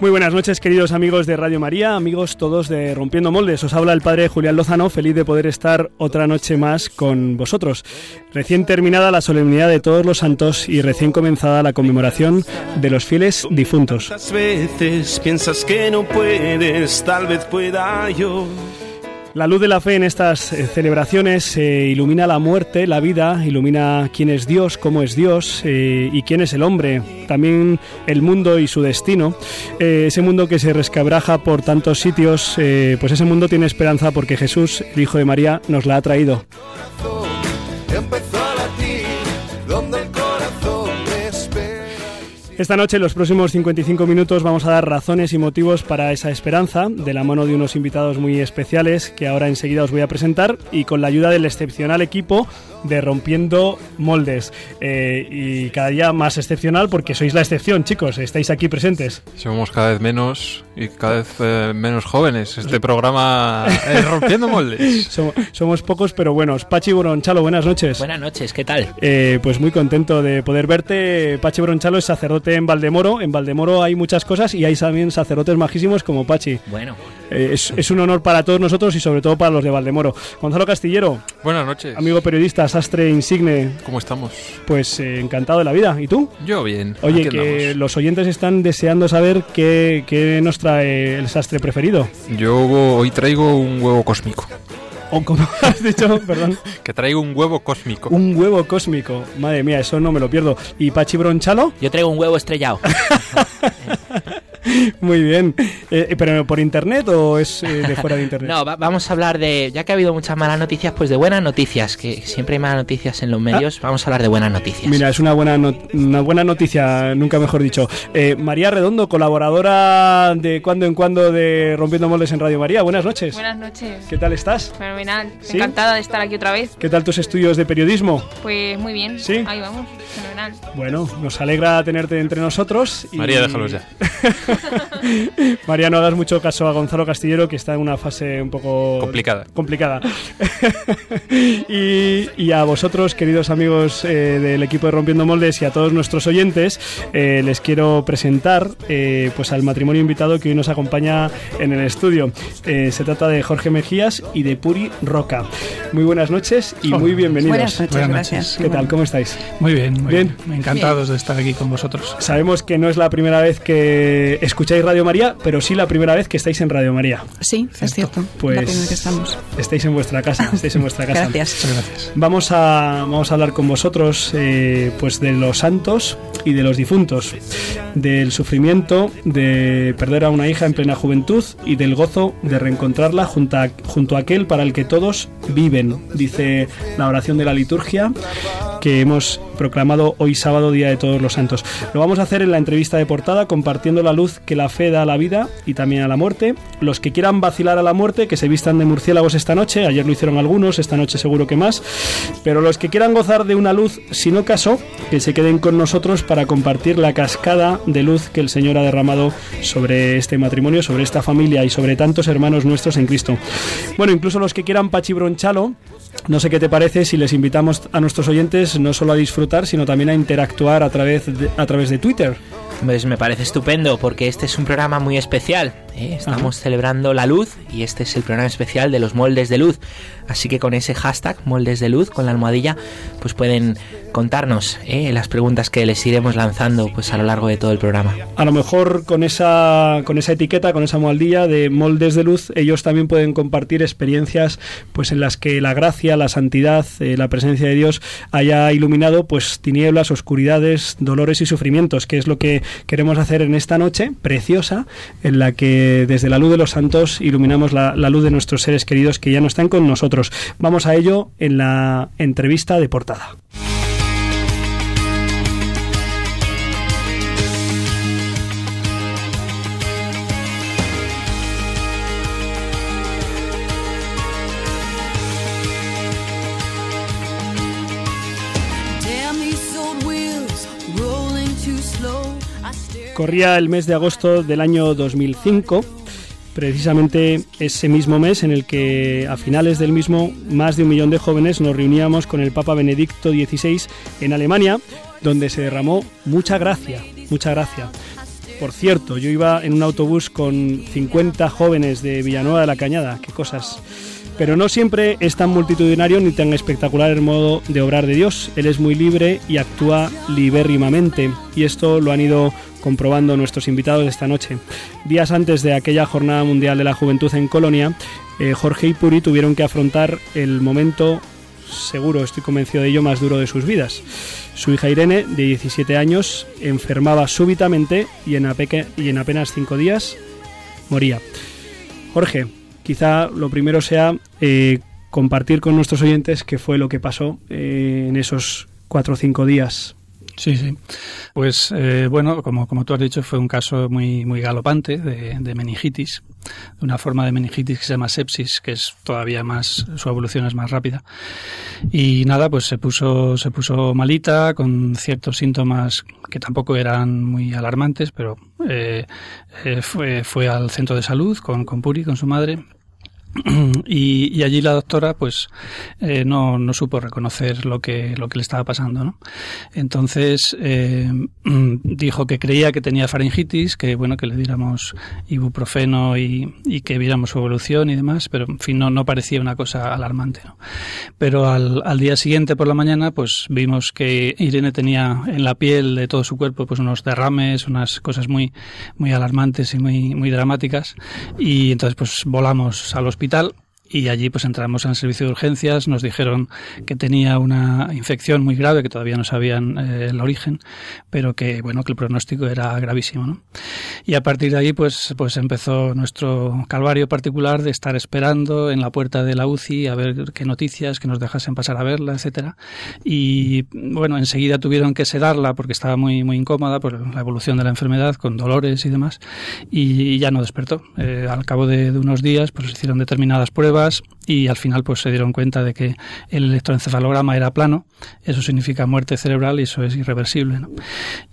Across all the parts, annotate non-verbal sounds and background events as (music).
Muy buenas noches, queridos amigos de Radio María, amigos todos de Rompiendo Moldes. Os habla el padre Julián Lozano, feliz de poder estar otra noche más con vosotros. Recién terminada la solemnidad de todos los santos y recién comenzada la conmemoración de los fieles difuntos. veces piensas que no puedes, tal vez pueda yo. La luz de la fe en estas eh, celebraciones eh, ilumina la muerte, la vida, ilumina quién es Dios, cómo es Dios eh, y quién es el hombre, también el mundo y su destino. Ese mundo que se rescabraja por tantos sitios, pues ese mundo tiene esperanza porque Jesús, el Hijo de María, nos la ha traído. Esta noche, en los próximos 55 minutos, vamos a dar razones y motivos para esa esperanza, de la mano de unos invitados muy especiales que ahora enseguida os voy a presentar y con la ayuda del excepcional equipo de Rompiendo Moldes. Eh, y cada día más excepcional porque sois la excepción, chicos, estáis aquí presentes. Somos cada vez menos y cada vez eh, menos jóvenes. Este programa es (laughs) rompiendo moldes. Somos, somos pocos pero buenos. Pachi Bronchalo, buenas noches. Buenas noches, ¿qué tal? Eh, pues muy contento de poder verte. Pachi Bronchalo es sacerdote en Valdemoro. En Valdemoro hay muchas cosas y hay también sacerdotes majísimos como Pachi. Bueno, Eh, es, es un honor para todos nosotros y sobre todo para los de Valdemoro. Gonzalo Castillero, Buenas noches. amigo periodista, sastre insigne, ¿Cómo estamos? pues eh, encantado de la vida. ¿Y tú? Yo bien. Oye, que andamos. los oyentes están deseando saber qué, qué nos trae el sastre preferido. Yo hoy traigo un huevo cósmico. O como (laughs) has dicho, perdón, Que traigo un huevo cósmico. un huevo cósmico. Madre mía, eso no me lo pierdo. ¿Y Pachi Bronchalo? yo traigo un huevo estrellado. (laughs) (laughs) Muy bien. Eh, ¿Pero por internet o es eh, de fuera de internet? (laughs) No, va- vamos a hablar de, ya que ha habido muchas malas noticias, pues de buenas noticias, que siempre hay malas noticias en los medios, vamos a hablar de buenas noticias. Mira, es una buena, no- una buena noticia, nunca mejor dicho. Eh, María Redondo, colaboradora de cuando en cuando de Rompiendo Moldes en Radio María. Buenas noches. Buenas noches. ¿Qué tal estás? Fenomenal. ¿Sí? Encantada de estar aquí otra vez. ¿Qué tal tus estudios de periodismo? Pues muy bien. ¿Sí? Ahí vamos. Fenomenal. Bueno, nos alegra tenerte entre nosotros. y- María, déjalos ya. (laughs) (laughs) María, no hagas mucho caso a Gonzalo Castillero, que está en una fase un poco Complicada. complicada. (laughs) y, y a vosotros, queridos amigos eh, del equipo de Rompiendo Moldes y a todos nuestros oyentes, eh, les quiero presentar eh, pues al matrimonio invitado que hoy nos acompaña en el estudio. Eh, se trata de Jorge Mejías y de Puri Roca. Muy buenas noches y muy bienvenidos. Buenas noches, Buenas gracias. ¿Qué tal? ¿Cómo estáis? Muy bien, muy Bien. bien. Encantados de estar aquí con vosotros. Sabemos que no es la primera vez que escucháis Radio María, pero sí la primera vez que estáis en Radio María. Sí, es cierto. Pues la primera que estamos. estáis en vuestra casa, (laughs) estáis en vuestra casa. Gracias. Muchas gracias. Vamos a, vamos a hablar con vosotros eh, pues de los santos y de los difuntos, del sufrimiento de perder a una hija en plena juventud y del gozo de reencontrarla junto a, junto a aquel para el que todos viven, dice la oración de la liturgia que hemos proclamado hoy sábado, Día de Todos los Santos. Lo vamos a hacer en la entrevista de portada, compartiendo la luz que la fe da a la vida y también a la muerte. Los que quieran vacilar a la muerte, que se vistan de murciélagos esta noche, ayer lo hicieron algunos, esta noche seguro que más, pero los que quieran gozar de una luz, si no caso, que se queden con nosotros para compartir la cascada de luz que el Señor ha derramado sobre este matrimonio, sobre esta familia y sobre tantos hermanos nuestros en Cristo. Bueno, incluso los que quieran pachibronchalo, no sé qué te parece si les invitamos a nuestros oyentes no solo a disfrutar, sino también a interactuar a través de, a través de Twitter. Pues me parece estupendo porque este es un programa muy especial. ¿Eh? Estamos celebrando la luz y este es el programa especial de los moldes de luz. Así que con ese hashtag moldes de luz, con la almohadilla, pues pueden contarnos ¿eh? las preguntas que les iremos lanzando pues a lo largo de todo el programa. A lo mejor con esa, con esa etiqueta, con esa moldilla de moldes de luz, ellos también pueden compartir experiencias pues en las que la gracia, la santidad, eh, la presencia de Dios haya iluminado pues tinieblas, oscuridades, dolores y sufrimientos, que es lo que queremos hacer en esta noche preciosa, en la que desde la luz de los santos iluminamos la, la luz de nuestros seres queridos que ya no están con nosotros. Vamos a ello en la entrevista de portada. Corría el mes de agosto del año 2005, precisamente ese mismo mes en el que a finales del mismo más de un millón de jóvenes nos reuníamos con el Papa Benedicto XVI en Alemania, donde se derramó mucha gracia, mucha gracia. Por cierto, yo iba en un autobús con 50 jóvenes de Villanueva de la Cañada, qué cosas. Pero no siempre es tan multitudinario ni tan espectacular el modo de obrar de Dios. Él es muy libre y actúa libérrimamente. Y esto lo han ido comprobando nuestros invitados esta noche. Días antes de aquella Jornada Mundial de la Juventud en Colonia, eh, Jorge y Puri tuvieron que afrontar el momento, seguro, estoy convencido de ello, más duro de sus vidas. Su hija Irene, de 17 años, enfermaba súbitamente y en, y en apenas cinco días moría. Jorge, quizá lo primero sea eh, compartir con nuestros oyentes qué fue lo que pasó eh, en esos cuatro o cinco días. Sí, sí. Pues eh, bueno, como, como tú has dicho, fue un caso muy, muy galopante de, de meningitis, de una forma de meningitis que se llama sepsis, que es todavía más, su evolución es más rápida. Y nada, pues se puso, se puso malita con ciertos síntomas que tampoco eran muy alarmantes, pero eh, eh, fue, fue al centro de salud con, con Puri, con su madre, (clears throat) y, y allí la doctora pues eh, no, no supo reconocer lo que lo que le estaba pasando ¿no? entonces eh, (clears throat) dijo que creía que tenía faringitis que bueno que le diéramos ibuprofeno y, y que viéramos su evolución y demás pero en fin no, no parecía una cosa alarmante ¿no? pero al, al día siguiente por la mañana pues vimos que Irene tenía en la piel de todo su cuerpo pues unos derrames unas cosas muy muy alarmantes y muy muy dramáticas y entonces pues volamos al hospital y allí pues entramos en el servicio de urgencias, nos dijeron que tenía una infección muy grave, que todavía no sabían eh, el origen, pero que bueno, que el pronóstico era gravísimo, ¿no? Y a partir de ahí pues pues empezó nuestro calvario particular de estar esperando en la puerta de la UCI a ver qué noticias, que nos dejasen pasar a verla, etcétera. Y bueno, enseguida tuvieron que sedarla porque estaba muy muy incómoda por la evolución de la enfermedad con dolores y demás y ya no despertó. Eh, al cabo de, de unos días pues hicieron determinadas pruebas y al final pues se dieron cuenta de que el electroencefalograma era plano, eso significa muerte cerebral y eso es irreversible. ¿no?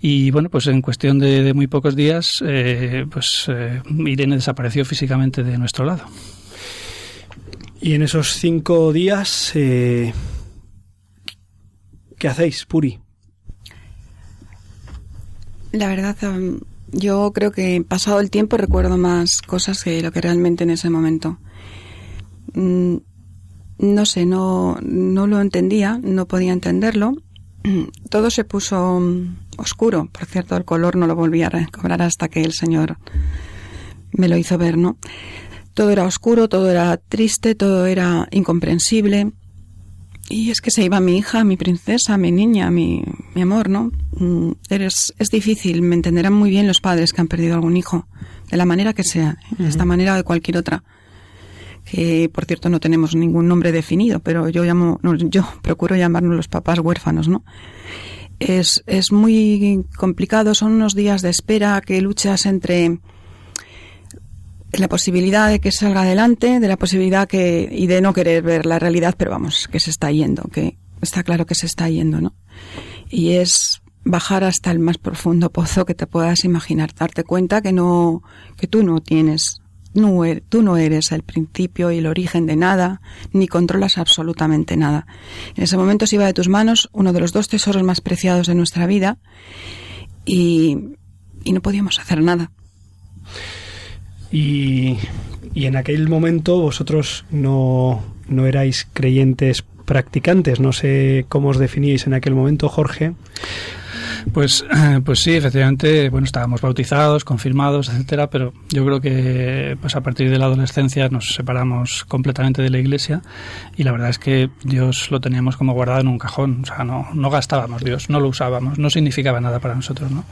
Y bueno, pues en cuestión de, de muy pocos días, eh, pues eh, Irene desapareció físicamente de nuestro lado. Y en esos cinco días, eh, ¿qué hacéis, Puri? La verdad, um, yo creo que pasado el tiempo recuerdo más cosas que lo que realmente en ese momento. Mm, no sé, no, no lo entendía, no podía entenderlo. (clears throat) Todo se puso mm, oscuro. Por cierto, el color no lo volví a recobrar hasta que el Señor me lo hizo ver, ¿no? Todo era oscuro, todo era triste, todo era incomprensible. Y es que se iba mi hija, mi princesa, mi niña, mi, mi amor, ¿no? Mm, Eres, es difícil, me entenderán muy bien los padres que han perdido algún hijo, de la manera que sea, ¿eh? de esta manera o de cualquier otra. Que, por cierto, no tenemos ningún nombre definido, pero yo llamo, no, yo (laughs) procuro llamarnos los papás huérfanos, ¿no? Es, es muy complicado, son unos días de espera que luchas entre la posibilidad de que salga adelante, de la posibilidad que y de no querer ver la realidad, pero vamos, que se está yendo, que está claro que se está yendo, ¿no? Y es bajar hasta el más profundo pozo que te puedas imaginar, darte cuenta que no que tú no tienes er- tú no eres el principio y el origen de nada, ni controlas absolutamente nada. En ese momento se iba de tus manos uno de los dos tesoros más preciados de nuestra vida y, y no podíamos hacer nada. Y, y en aquel momento vosotros no, no erais creyentes practicantes, no sé cómo os definíais en aquel momento, Jorge. Pues, pues sí, efectivamente, bueno, estábamos bautizados, confirmados, etcétera, pero yo creo que pues a partir de la adolescencia nos separamos completamente de la iglesia y la verdad es que Dios lo teníamos como guardado en un cajón, o sea, no, no gastábamos Dios, no lo usábamos, no significaba nada para nosotros, ¿no?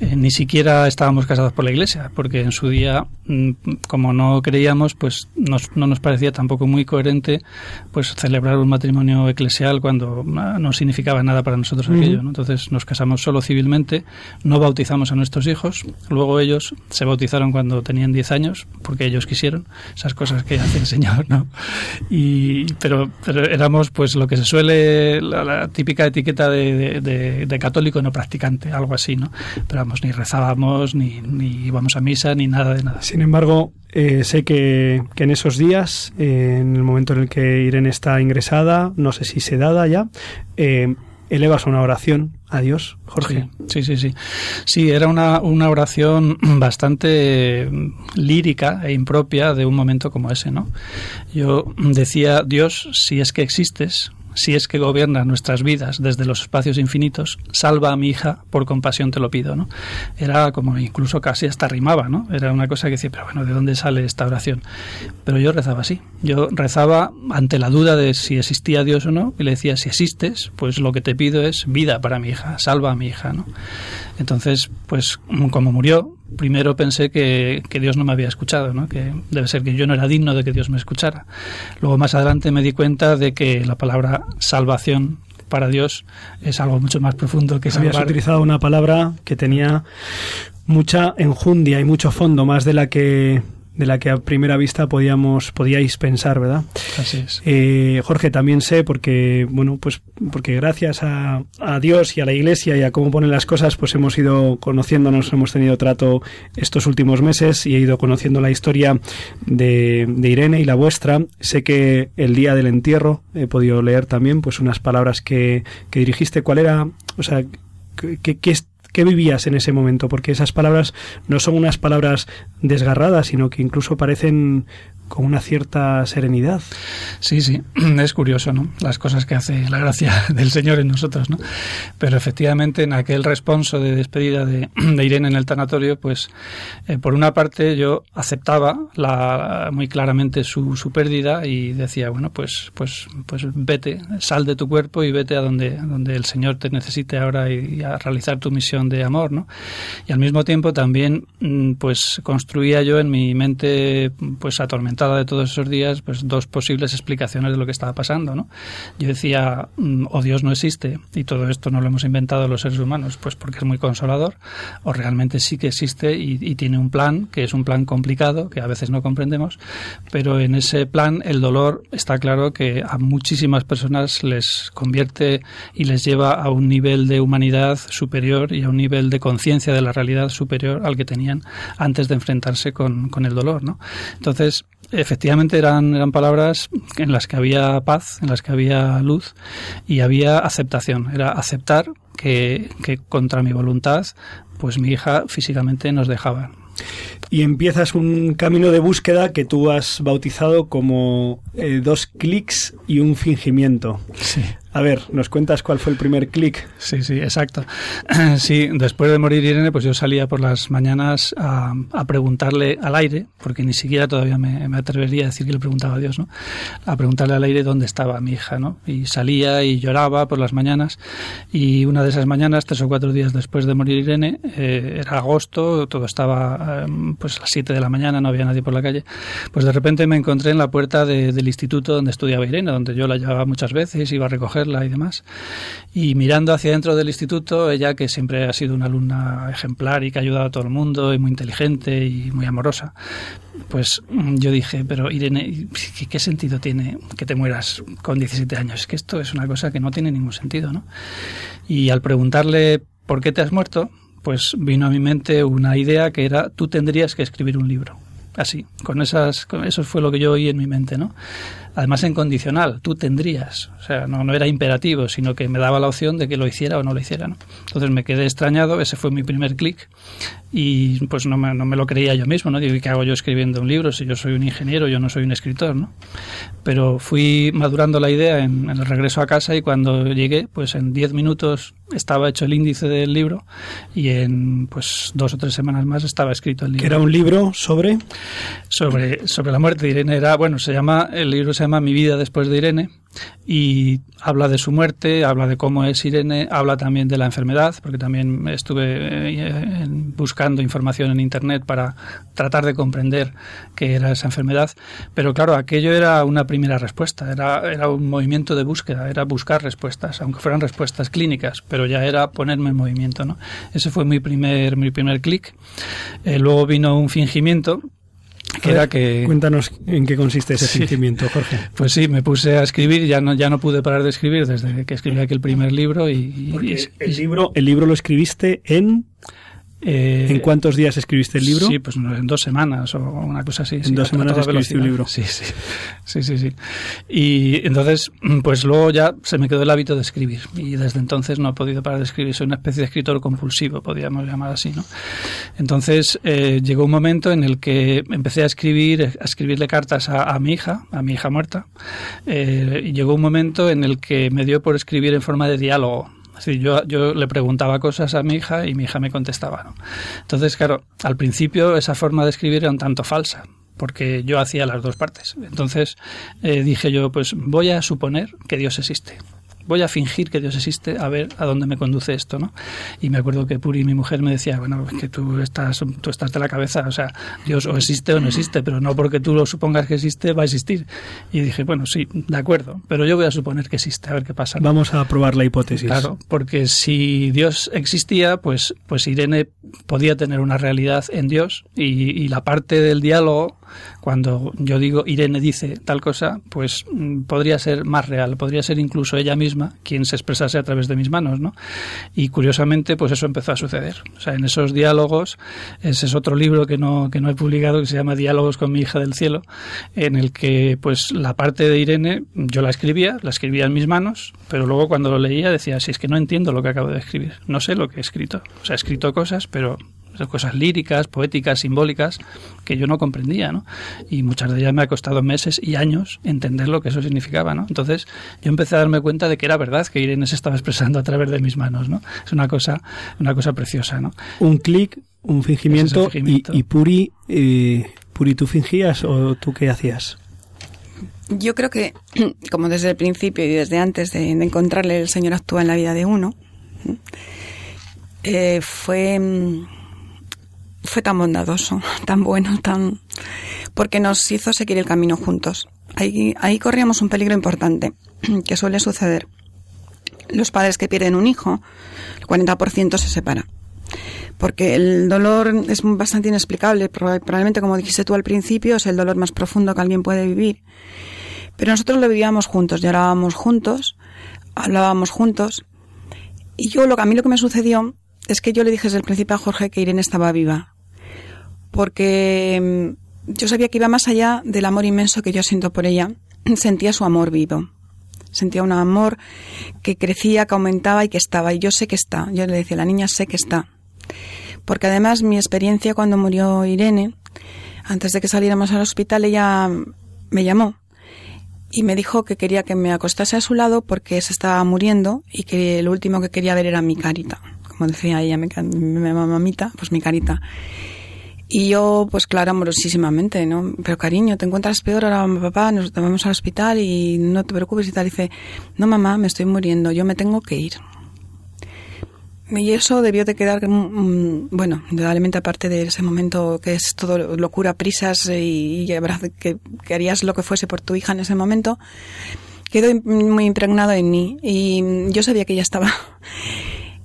Eh, ni siquiera estábamos casados por la iglesia, porque en su día, mm, como no creíamos, pues nos, no nos parecía tampoco muy coherente pues celebrar un matrimonio eclesial cuando ah, no significaba nada para nosotros aquello, ¿no? Entonces nos casamos casamos solo civilmente, no bautizamos a nuestros hijos, luego ellos se bautizaron cuando tenían 10 años, porque ellos quisieron, esas cosas que hace el Señor, ¿no? Y, pero, pero éramos pues lo que se suele, la, la típica etiqueta de, de- de- de católico no practicante, algo así, ¿no? Pero vamos, ni rezábamos, ni, ni íbamos a misa, ni nada de nada. Sin embargo, eh, sé que, que en esos días, eh, en el momento en el que Irene está ingresada, no sé si sedada ya, eh, elevas una oración a Dios, Jorge. Sí, sí, sí. Sí, Sí, era una, una oración bastante lírica e impropia de un momento como ese, ¿no? Yo decía, Dios, si es que existes, si es que gobiernas nuestras vidas desde los espacios infinitos, salva a mi hija, por compasión te lo pido, ¿no? Era como incluso casi hasta rimaba, ¿no? Era una cosa que decía, pero bueno, ¿de dónde sale esta oración? Pero yo rezaba así. Yo rezaba ante la duda de si existía Dios o no, y le decía, si existes, pues lo que te pido es vida para mi hija, salva a mi hija, ¿no? Entonces, pues como murió, primero pensé que, que Dios no me había escuchado, ¿no? que debe ser que yo no era digno de que Dios me escuchara. Luego más adelante me di cuenta de que la palabra salvación para Dios es algo mucho más profundo que Habías salvar. utilizado una palabra que tenía mucha enjundia y mucho fondo, más de la que de la que a primera vista podíamos podíais pensar, ¿verdad? Así es. Eh, Jorge, también sé porque, bueno, pues porque gracias a, a Dios y a la Iglesia y a cómo ponen las cosas, pues hemos ido conociéndonos, hemos tenido trato estos últimos meses y he ido conociendo la historia de, de Irene y la vuestra. Sé que el día del entierro he podido leer también, pues unas palabras que, que dirigiste. ¿Cuál era, o sea, qué, qué, qué vivías en ese momento? Porque esas palabras no son unas palabras desgarradas, sino que incluso parecen con una cierta serenidad. Sí, sí, (clears throat) es curioso, ¿no? Las cosas que hace la gracia (laughs) del Señor en nosotros, ¿no? Pero efectivamente en aquel responso de despedida (clears throat) de, Irene en el tanatorio, pues eh, por una parte yo aceptaba la, muy claramente su, su pérdida y decía, bueno, pues, pues, pues vete, sal de tu cuerpo y vete a donde, donde el Señor te necesite ahora y, a realizar tu misión de amor, ¿no? Y al mismo tiempo también, mm, pues construía yo en mi mente, pues atormentada de todos esos días, pues dos posibles explicaciones de lo que estaba pasando, ¿no? Yo decía, mm, o Dios no existe y todo esto no lo hemos inventado los seres humanos, pues porque es muy consolador, o realmente sí que existe y, y tiene un plan, que es un plan complicado, que a veces no comprendemos, pero en ese plan el dolor está claro que a muchísimas personas les convierte y les lleva a un nivel de humanidad superior y a un nivel de conciencia de la realidad superior al que tenían antes de enfrentarse con, con el dolor, ¿no? Entonces, efectivamente eran, eran palabras en las que había paz, en las que había luz y había aceptación. Era aceptar que, que contra mi voluntad, pues mi hija físicamente nos dejaba. Y empiezas un camino de búsqueda que tú has bautizado como eh, dos clics y un fingimiento. Sí. A ver, ¿nos cuentas cuál fue el primer clic? Sí, sí, exacto. (clears throat) Sí, después de morir Irene, pues yo salía por las mañanas a, preguntarle al aire, porque ni siquiera todavía me, atrevería a decir que le preguntaba a Dios, ¿no? A preguntarle al aire dónde estaba mi hija, ¿no? Y salía y lloraba por las mañanas. Y una de esas mañanas, tres o cuatro días después de morir Irene, eh, era agosto, todo estaba eh, pues a las siete de la mañana, no había nadie por la calle. Pues de repente me encontré en la puerta de, del instituto donde estudiaba Irene, donde yo la llevaba muchas veces, iba a recogerla y demás. Y mirando hacia dentro del instituto, ella que siempre ha sido una alumna ejemplar y que ha ayudado a todo el mundo y muy inteligente y muy amorosa, pues yo dije, pero Irene, ¿qué, sentido tiene que te mueras con 17 años? Es que esto es una cosa que no tiene ningún sentido, ¿no? Y al preguntarle por qué te has muerto, pues vino a mi mente una idea que era tú tendrías que escribir un libro. Así, con esas, eso fue lo que yo oí en mi mente, ¿no? Además en condicional, tú tendrías, o sea, no, no era imperativo, sino que me daba la opción de que lo hiciera o no lo hiciera, ¿no? Entonces me quedé extrañado, ese fue mi primer clic y pues no me, no me, lo creía yo mismo, ¿no? Digo, ¿qué hago yo escribiendo un libro si yo soy un ingeniero, yo no soy un escritor, ¿no? Pero fui madurando la idea en, en el regreso a casa y cuando llegué, pues en 10 minutos estaba hecho el índice del libro y en pues dos o tres semanas más estaba escrito el libro. ¿Que era un libro sobre? Sobre, sobre la muerte de Irene era, bueno, se llama, el libro se se llama Mi vida después de Irene y habla de su muerte, habla de cómo es Irene, habla también de la enfermedad, porque también estuve eh, buscando información en Internet para tratar de comprender qué era esa enfermedad. Pero claro, aquello era una primera respuesta, era, era un movimiento de búsqueda, era buscar respuestas, aunque fueran respuestas clínicas, pero ya era ponerme en movimiento. ¿no? Ese fue mi primer, mi primer clic. Eh, luego vino un fingimiento que era que Cuéntanos en qué consiste ese Sí. sentimiento, Jorge. pues sí me puse a escribir ya no ya no pude parar de escribir desde que escribí aquel primer libro y, y- el libro, el libro lo escribiste en eh, ¿En cuántos días escribiste el libro? Sí, pues en dos semanas o una cosa así. En sí, dos semanas escribiste un libro. Sí, sí, sí, sí, sí. Y entonces, pues luego ya se me quedó el hábito de escribir y desde entonces no he podido parar de escribir. Soy una especie de escritor compulsivo, podríamos llamar así, ¿no? Entonces eh, llegó un momento en el que empecé a escribir, a escribirle cartas a, a mi hija, a mi hija muerta. Eh, y llegó un momento en el que me dio por escribir en forma de diálogo. Decir, yo, yo le preguntaba cosas a mi hija y mi hija me contestaba. ¿no? Entonces, claro, al principio esa forma de escribir era un tanto falsa, porque yo hacía las dos partes. Entonces eh, dije yo, pues voy a suponer que Dios existe. Voy a fingir que Dios existe a ver a dónde me conduce esto, ¿no? Y me acuerdo que Puri, mi mujer, me decía, bueno, es que tú estás, tú estás de la cabeza, o sea, Dios o existe o no existe, pero no porque tú lo supongas que existe, va a existir. Y dije, bueno, sí, de acuerdo, pero yo voy a suponer que existe, a ver qué pasa. ¿no? Vamos a probar la hipótesis. Claro, porque si Dios existía, pues, pues Irene podía tener una realidad en Dios y, y la parte del diálogo, cuando yo digo Irene dice tal cosa, pues mm, podría ser más real, podría ser incluso ella misma quien se expresase a través de mis manos, ¿no? Y curiosamente, pues eso empezó a suceder. O sea, en esos diálogos, ese es otro libro que no, que no he publicado que se llama Diálogos con mi hija del cielo, en el que pues la parte de Irene yo la escribía, la escribía en mis manos, pero luego cuando lo leía decía, si es que no entiendo lo que acabo de escribir, no sé lo que he escrito. O sea, he escrito cosas, pero cosas líricas, poéticas, simbólicas, que yo no comprendía, ¿no? Y muchas de ellas me ha costado meses y años entender lo que eso significaba, ¿no? Entonces yo empecé a darme cuenta de que era verdad que Irene se estaba expresando a través de mis manos, ¿no? Es una cosa, una cosa preciosa, ¿no? Un clic, un fingimiento, es. Y, y Puri, eh, Puri, ¿tú fingías o tú qué hacías? Yo creo que, (clears throat) como desde el principio y desde antes de, de encontrarle, el Señor actúa en la vida de uno, eh, fue, mm, fue tan bondadoso, (laughs) tan bueno, tan porque nos hizo seguir el camino juntos. Ahí, ahí corríamos un peligro importante, (clears throat) que suele suceder. Los padres que pierden un hijo, el 40% se separa. Porque el dolor es bastante inexplicable. Proba- Probablemente, como dijiste tú al principio, es el dolor más profundo que alguien puede vivir. Pero nosotros lo vivíamos juntos, llorábamos juntos, hablábamos juntos. Y yo, lo, a mí lo que me sucedió es que yo le dije desde el principio a Jorge que Irene estaba viva. Porque mm, yo sabía que iba más allá del amor inmenso que yo siento por ella. (clears throat) Sentía su amor vivo. Sentía un amor que crecía, que aumentaba y que estaba. Y yo sé que está. Yo le decía, la niña sé que está. Porque además mi experiencia cuando murió Irene, antes de que saliéramos al hospital, ella me llamó y me dijo que quería que me acostase a su lado porque se estaba muriendo y que lo último que quería ver era mi carita. Como decía ella, mi, mi mamita, pues mi carita. Y yo, pues claro, amorosísimamente, ¿no? Pero cariño, te encuentras peor ahora, papá, nos vamos al hospital y no te preocupes y tal. Dice, no mamá, me estoy muriendo, yo me tengo que ir. Y eso debió de quedar, mm, bueno, indudablemente aparte de ese momento que es todo locura, prisas y, que, que harías lo que fuese por tu hija en ese momento, quedó muy impregnado en mí y mm, yo sabía que ella estaba. (laughs)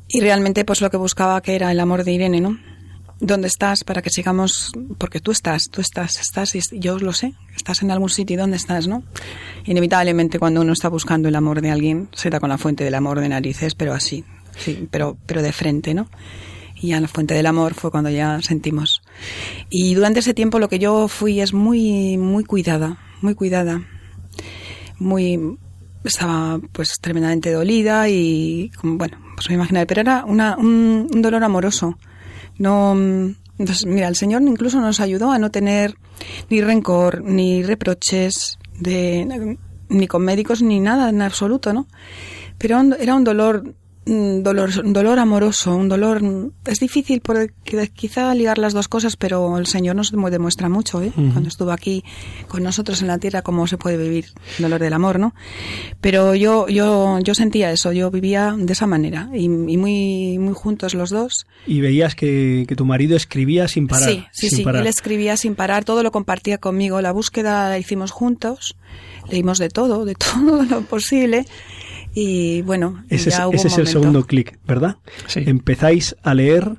Y realmente pues lo que buscaba que era el amor de Irene, ¿no? ¿Dónde estás para que sigamos? Porque tú estás, tú estás, estás y yo lo sé, estás en algún sitio, ¿dónde estás, no? Inevitablemente cuando uno está buscando el amor de alguien, se da con la fuente del amor de narices, pero así, sí, pero, pero de frente, ¿no? Y ya la fuente del amor fue cuando ya sentimos. Y durante ese tiempo lo que yo fui es muy, muy cuidada, muy cuidada. Muy, estaba pues tremendamente dolida y, bueno, pues me imaginaba, pero era una, un, un dolor amoroso. No, mm, mira, el Señor incluso nos ayudó a no tener ni rencor, ni reproches, de, ni con médicos, ni nada en absoluto, ¿no? Pero era un dolor dolor, dolor amoroso, un dolor... Es difícil porque quizá ligar las dos cosas, pero el Señor nos demu- demuestra mucho, ¿eh? Cuando estuvo aquí con nosotros en la tierra, cómo se puede vivir el dolor del amor, ¿no? Pero yo, yo, yo sentía eso, yo vivía de esa manera y, y muy, muy juntos los dos. Y veías que, que tu marido escribía sin parar. Sí, sí, sin sí. parar. Él escribía sin parar, todo lo compartía conmigo. La búsqueda la hicimos juntos, leímos de todo, de (laughs) todo lo posible. Y bueno, Ese, es, ya hubo ese un es el segundo clic, ¿verdad? Sí. Empezáis a leer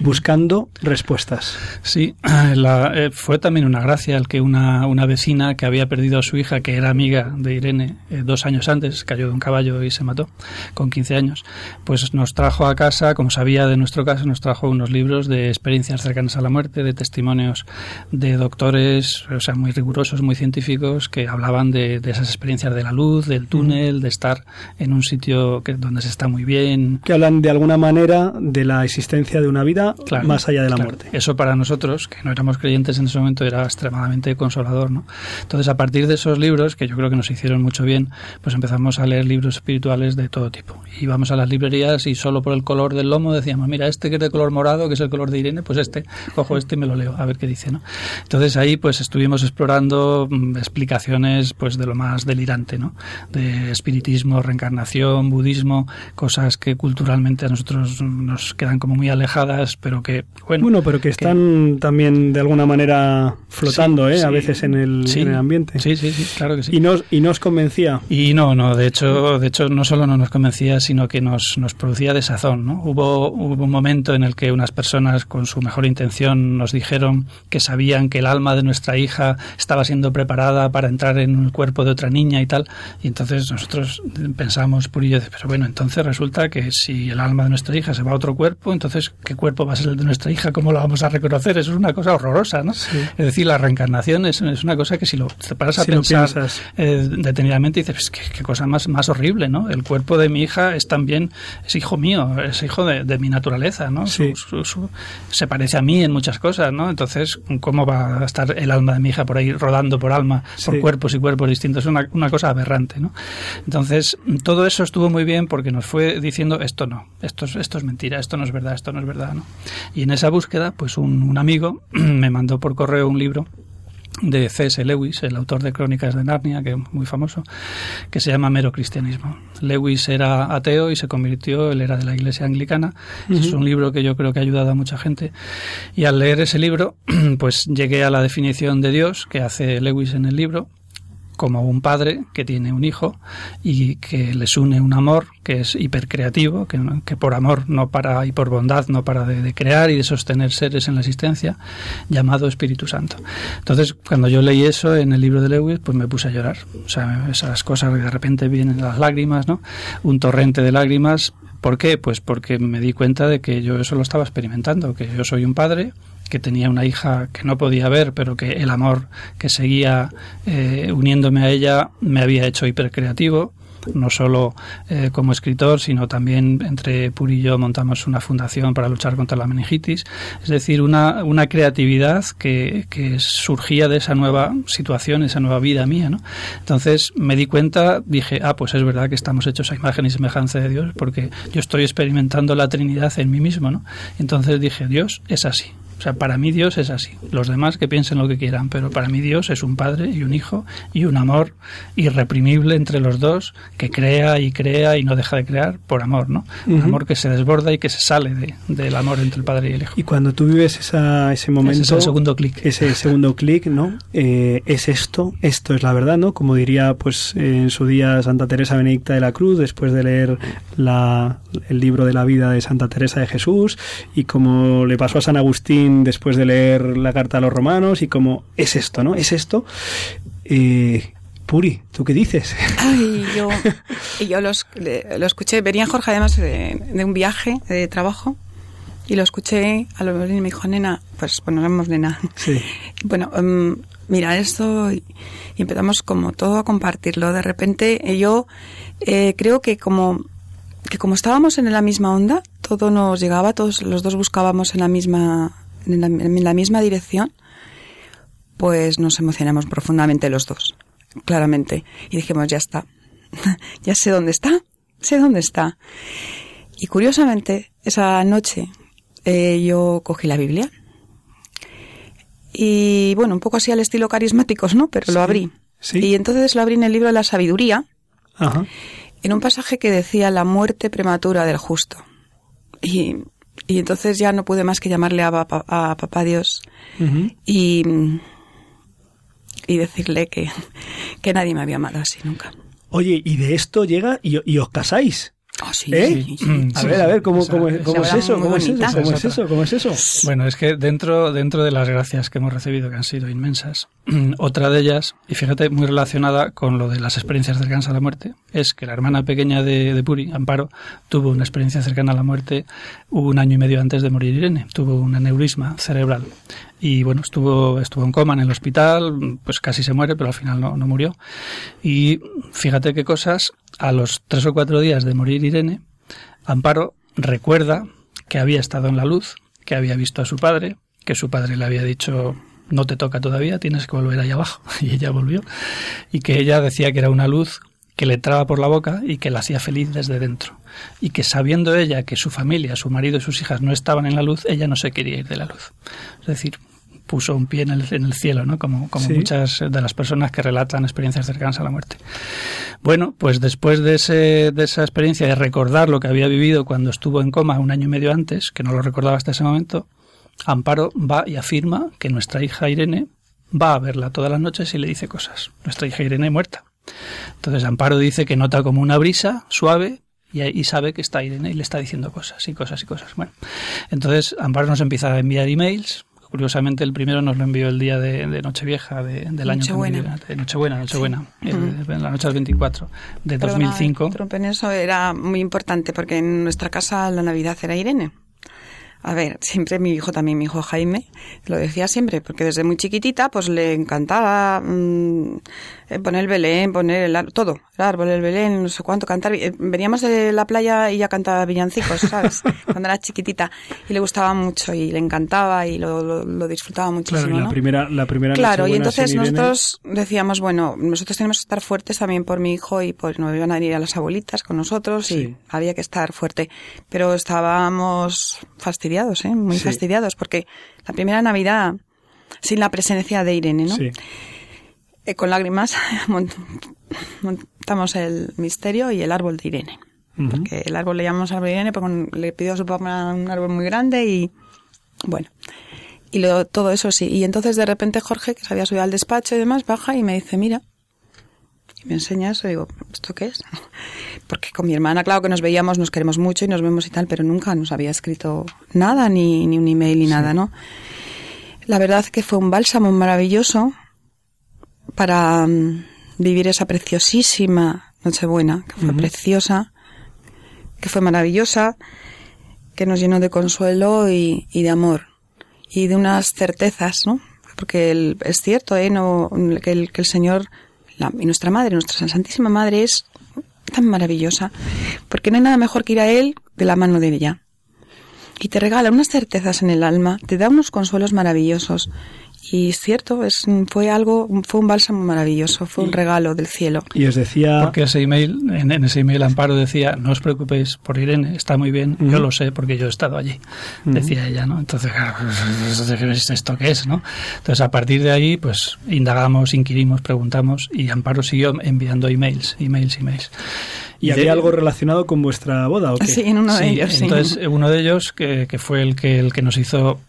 buscando respuestas. Sí, la- eh, fue también una gracia el que una, una vecina que había perdido a su hija, que era amiga de Irene eh, dos años antes, cayó de un caballo y se mató con 15 años, pues nos trajo a casa, como sabía de nuestro caso, nos trajo unos libros de experiencias cercanas a la muerte, de testimonios de doctores, o sea, muy rigurosos, muy científicos, que hablaban de, de esas experiencias de la luz, del túnel, de estar en un sitio que, donde se está muy bien, Que hablan de alguna manera de la existencia de una vida Claro, más allá de la claro. muerte. Eso para nosotros, que no éramos creyentes en ese momento, era extremadamente consolador, ¿no? Entonces, a partir de esos libros, que yo creo que nos hicieron mucho bien, pues empezamos a leer libros espirituales de todo tipo. Íbamos a las librerías y solo por el color del lomo decíamos, mira, este que es de color morado, que es el color de Irene, pues este, cojo este y me lo leo, a ver qué dice, ¿no? Entonces ahí pues estuvimos explorando mm, explicaciones pues de lo más delirante, ¿no? De espiritismo, reencarnación, budismo, cosas que culturalmente a nosotros nos quedan como muy alejadas, pero que, bueno, Bueno, pero que están también de alguna manera flotando, Sí, ¿eh? A veces en el, Sí. en el ambiente. Sí, sí, sí, claro que sí. Y nos, y nos convencía. Y no, no, de hecho, de hecho no solo no nos convencía, sino que nos, nos producía desazón, ¿no? Hubo, hubo un momento en el que unas personas con su mejor intención nos dijeron que sabían que el alma de nuestra hija estaba siendo preparada para entrar en el cuerpo de otra niña y tal, y entonces nosotros pensamos, Purillo, pero bueno, entonces resulta que si el alma de nuestra hija se va a otro cuerpo, entonces ¿qué cuerpo va a ser el de nuestra hija? ¿Cómo lo vamos a reconocer? Eso es una cosa horrorosa, ¿no? Es decir, la reencarnación es, es una cosa que si lo te paras a Si pensar eh, detenidamente dices, "Pues, qué, qué cosa más, más horrible, ¿no? El cuerpo de mi hija es también, es hijo mío, es hijo de, de mi naturaleza, ¿no? Sí. Su- su- su- se parece a mí en muchas cosas, ¿no? Entonces, ¿cómo va a estar el alma de mi hija por ahí rodando por alma, por cuerpos y cuerpos distintos? Es una, una cosa aberrante, ¿no? Entonces, todo eso estuvo muy bien porque nos fue diciendo, esto no, esto es, esto es mentira, esto no es verdad, esto no es verdad, ¿no? Y en esa búsqueda, pues un, un amigo (clears throat) me mandó por correo un libro de C.S. Lewis, el autor de Crónicas de Narnia, que es muy famoso, que se llama Mero Cristianismo. Lewis era ateo y se convirtió, él era de la iglesia anglicana. Es un libro que yo creo que ha ayudado a mucha gente. Y al leer ese libro, (clears throat) pues llegué a la definición de Dios que hace Lewis en el libro como un padre que tiene un hijo y que les une un amor que es hipercreativo, que, que por amor no para y por bondad no para de, de crear y de sostener seres en la existencia, llamado Espíritu Santo. Entonces, cuando yo leí eso en el libro de Lewis, pues me puse a llorar. O sea, esas cosas que de repente vienen las lágrimas, ¿no? Un torrente de lágrimas. ¿Por qué? Pues porque me di cuenta de que yo eso lo estaba experimentando, que yo soy un padre que tenía una hija que no podía ver, pero que el amor que seguía eh, uniéndome a ella me había hecho hipercreativo, no solo eh, como escritor, sino también entre Puri y yo montamos una fundación para luchar contra la meningitis, es decir, una, una creatividad que, que surgía de esa nueva situación, esa nueva vida mía. ¿no? Entonces me di cuenta, dije, ah, pues es verdad que estamos hechos a imagen y semejanza de Dios, porque yo estoy experimentando la Trinidad en mí mismo. ¿no? Entonces dije, Dios es así. O sea, para mí Dios es así. Los demás que piensen lo que quieran, pero para mí Dios es un padre y un hijo y un amor irreprimible entre los dos que crea y crea y no deja de crear por amor, ¿no? Un amor que se desborda y que se sale de- del amor entre el padre y el hijo. Y cuando tú vives esa, ese momento, Ese es el segundo clic. ese segundo clic, ¿no? Eh, es esto, esto es la verdad, ¿no? Como diría, pues, en su día Santa Teresa Benedicta de la Cruz, después de leer la, el libro de la vida de Santa Teresa de Jesús, y como le pasó a San Agustín después de leer la carta a los romanos, y como es esto, ¿no? Es esto. Eh, Puri, ¿tú qué dices? (laughs) Ay, yo, yo los- lo escuché. Venía Jorge además de, de un viaje de trabajo y lo escuché a lo y me dijo, nena, pues bueno, éramos nena. Sí. (laughs) Bueno, em, mira esto y, y empezamos como todo a compartirlo. De repente eh, yo eh, creo que como que como estábamos en la misma onda, todo nos llegaba, todos los dos buscábamos en la misma en la, en la misma dirección, pues nos emocionamos profundamente los dos, claramente. Y dijimos, ya está, (laughs) ya sé dónde está, sé dónde está. Y curiosamente, esa noche eh, yo cogí la Biblia y, bueno, un poco así al estilo carismáticos, ¿no? Pero lo abrí. sí. Y entonces lo abrí en el libro de la sabiduría, Ajá. en un pasaje que decía la muerte prematura del justo. Y, y entonces ya no pude más que llamarle a, papá- a papá Dios y, y decirle que, que nadie me había amado así nunca. Oye, y de esto llega y, y os casáis. Oh, sí, ¿Eh? sí, sí. A ver, a ver, ¿cómo, es- cómo esa es eso? ¿Cómo es eso? bonita. ¿Cómo es Esa eso? ¿Cómo es eso? Bueno, es que dentro, dentro de las gracias que hemos recibido, que han sido inmensas, (clears throat) otra de ellas, y fíjate, muy relacionada con lo de las experiencias cercanas a la muerte, es que la hermana pequeña de, de Puri, Amparo, tuvo una experiencia cercana a la muerte un año y medio antes de morir Irene. Tuvo un aneurisma cerebral. Y bueno, estuvo, estuvo en coma en el hospital, pues casi se muere, pero al final no, no murió. Y fíjate qué cosas, a los tres o cuatro días de morir Irene, Amparo recuerda que había estado en la luz, que había visto a su padre, que su padre le había dicho no te toca todavía, tienes que volver ahí abajo. (laughs) Y ella volvió. Y que ella decía que era una luz que le entraba por la boca y que la hacía feliz desde dentro. Y que sabiendo ella que su familia, su marido y sus hijas no estaban en la luz, ella no se quería ir de la luz. Es decir, puso un pie en el, en el cielo, ¿no? Como, como Sí. muchas de las personas que relatan experiencias cercanas a la muerte. Bueno, pues después de, ese, de esa experiencia de recordar lo que había vivido cuando estuvo en coma un año y medio antes, que no lo recordaba hasta ese momento, Amparo va y afirma que nuestra hija Irene va a verla todas las noches y le dice cosas. Nuestra hija Irene muerta. Entonces Amparo dice que nota como una brisa suave y, y sabe que está Irene y le está diciendo cosas y cosas y cosas. Bueno, entonces Amparo nos empieza a enviar emails. Curiosamente el primero nos lo envió el día de, de Nochevieja de- del año Nochebuena. de Nochebuena, Nochebuena, Sí. el- Ujú. en la noche del 24 de Perdona, 2005. interrumpe en eso era muy importante porque en nuestra casa la Navidad era Irene. A ver, siempre mi hijo también, mi hijo Jaime, lo decía siempre, porque desde muy chiquitita pues le encantaba mm, eh, poner el Belén, poner el ar- todo, el árbol, el Belén, no sé cuánto, cantar. Eh, Veníamos de la playa y ya cantaba villancicos, ¿sabes? (laughs) Cuando era chiquitita. Y le gustaba mucho y le encantaba y lo, lo, lo disfrutaba muchísimo, Claro, y la ¿no? primera, la primera Claro, y entonces Irene- nosotros decíamos, bueno, nosotros tenemos que estar fuertes también por mi hijo y por no iban a ir a las abuelitas con nosotros Sí. y había que estar fuerte. Pero estábamos fastidiados, ¿eh? Muy Sí. fastidiados porque la primera Navidad sin la presencia de Irene, ¿no? Sí. Eh, con lágrimas (laughs) mont- montamos el misterio y el árbol de Irene. Porque el árbol le llamamos árbol de Irene porque le pidió a su papá un árbol muy grande y bueno. Y lo, todo eso sí. Y entonces de repente Jorge, que se había subido al despacho y demás, baja y me dice, mira. Y me enseña eso y digo, ¿esto qué es? (laughs) Porque con mi hermana, claro que nos veíamos, nos queremos mucho y nos vemos y tal, pero nunca nos había escrito nada, ni, ni un email ni nada, ¿no? La verdad que fue un bálsamo maravilloso para mm, vivir esa preciosísima Nochebuena, que fue preciosa, que fue maravillosa, que nos llenó de consuelo y, y de amor y de unas certezas, ¿no? Porque el- es cierto, ¿eh? No, que, el, que el Señor la- y nuestra Madre, nuestra Santísima Madre es tan maravillosa, porque no hay nada mejor que ir a Él de la mano de ella. Y te regala unas certezas en el alma, te da unos consuelos maravillosos. Y es cierto, es, fue algo, fue un bálsamo maravilloso, fue un regalo del cielo. Y os decía... Porque ese email, en, en ese email Amparo decía, no os preocupéis por Irene, está muy bien, yo lo sé porque yo he estado allí, decía ella, ¿no? Entonces, claro, pues, ¿esto qué es, no? Entonces, a partir de ahí, pues, indagamos, inquirimos, preguntamos y Amparo siguió enviando emails, emails, emails. ¿Y de- había algo relacionado con vuestra boda o qué? Sí, en uno de Sí, ellos, sí. entonces eh, uno de ellos, que, que fue el que, el que nos hizo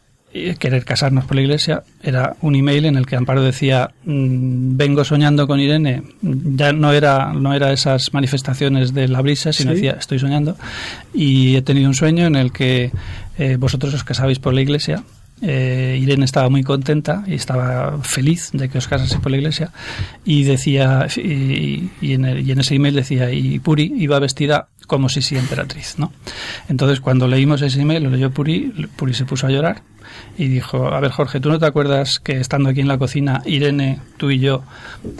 querer casarnos por la iglesia, era un email en el que Amparo decía, mm, vengo soñando con Irene, ya no era, no era esas manifestaciones de la brisa, sino Sí. decía, estoy soñando, y he tenido un sueño en el que eh, vosotros os casabais por la iglesia, eh, Irene estaba muy contenta y estaba feliz de que os casaseis por la iglesia. Y decía y, y en el- y en ese email decía y Puri iba vestida como si sí emperatriz ¿no? entonces cuando leímos ese email lo leyó Puri Puri se puso a llorar y dijo a ver Jorge tú no te acuerdas que estando aquí en la cocina Irene tú y yo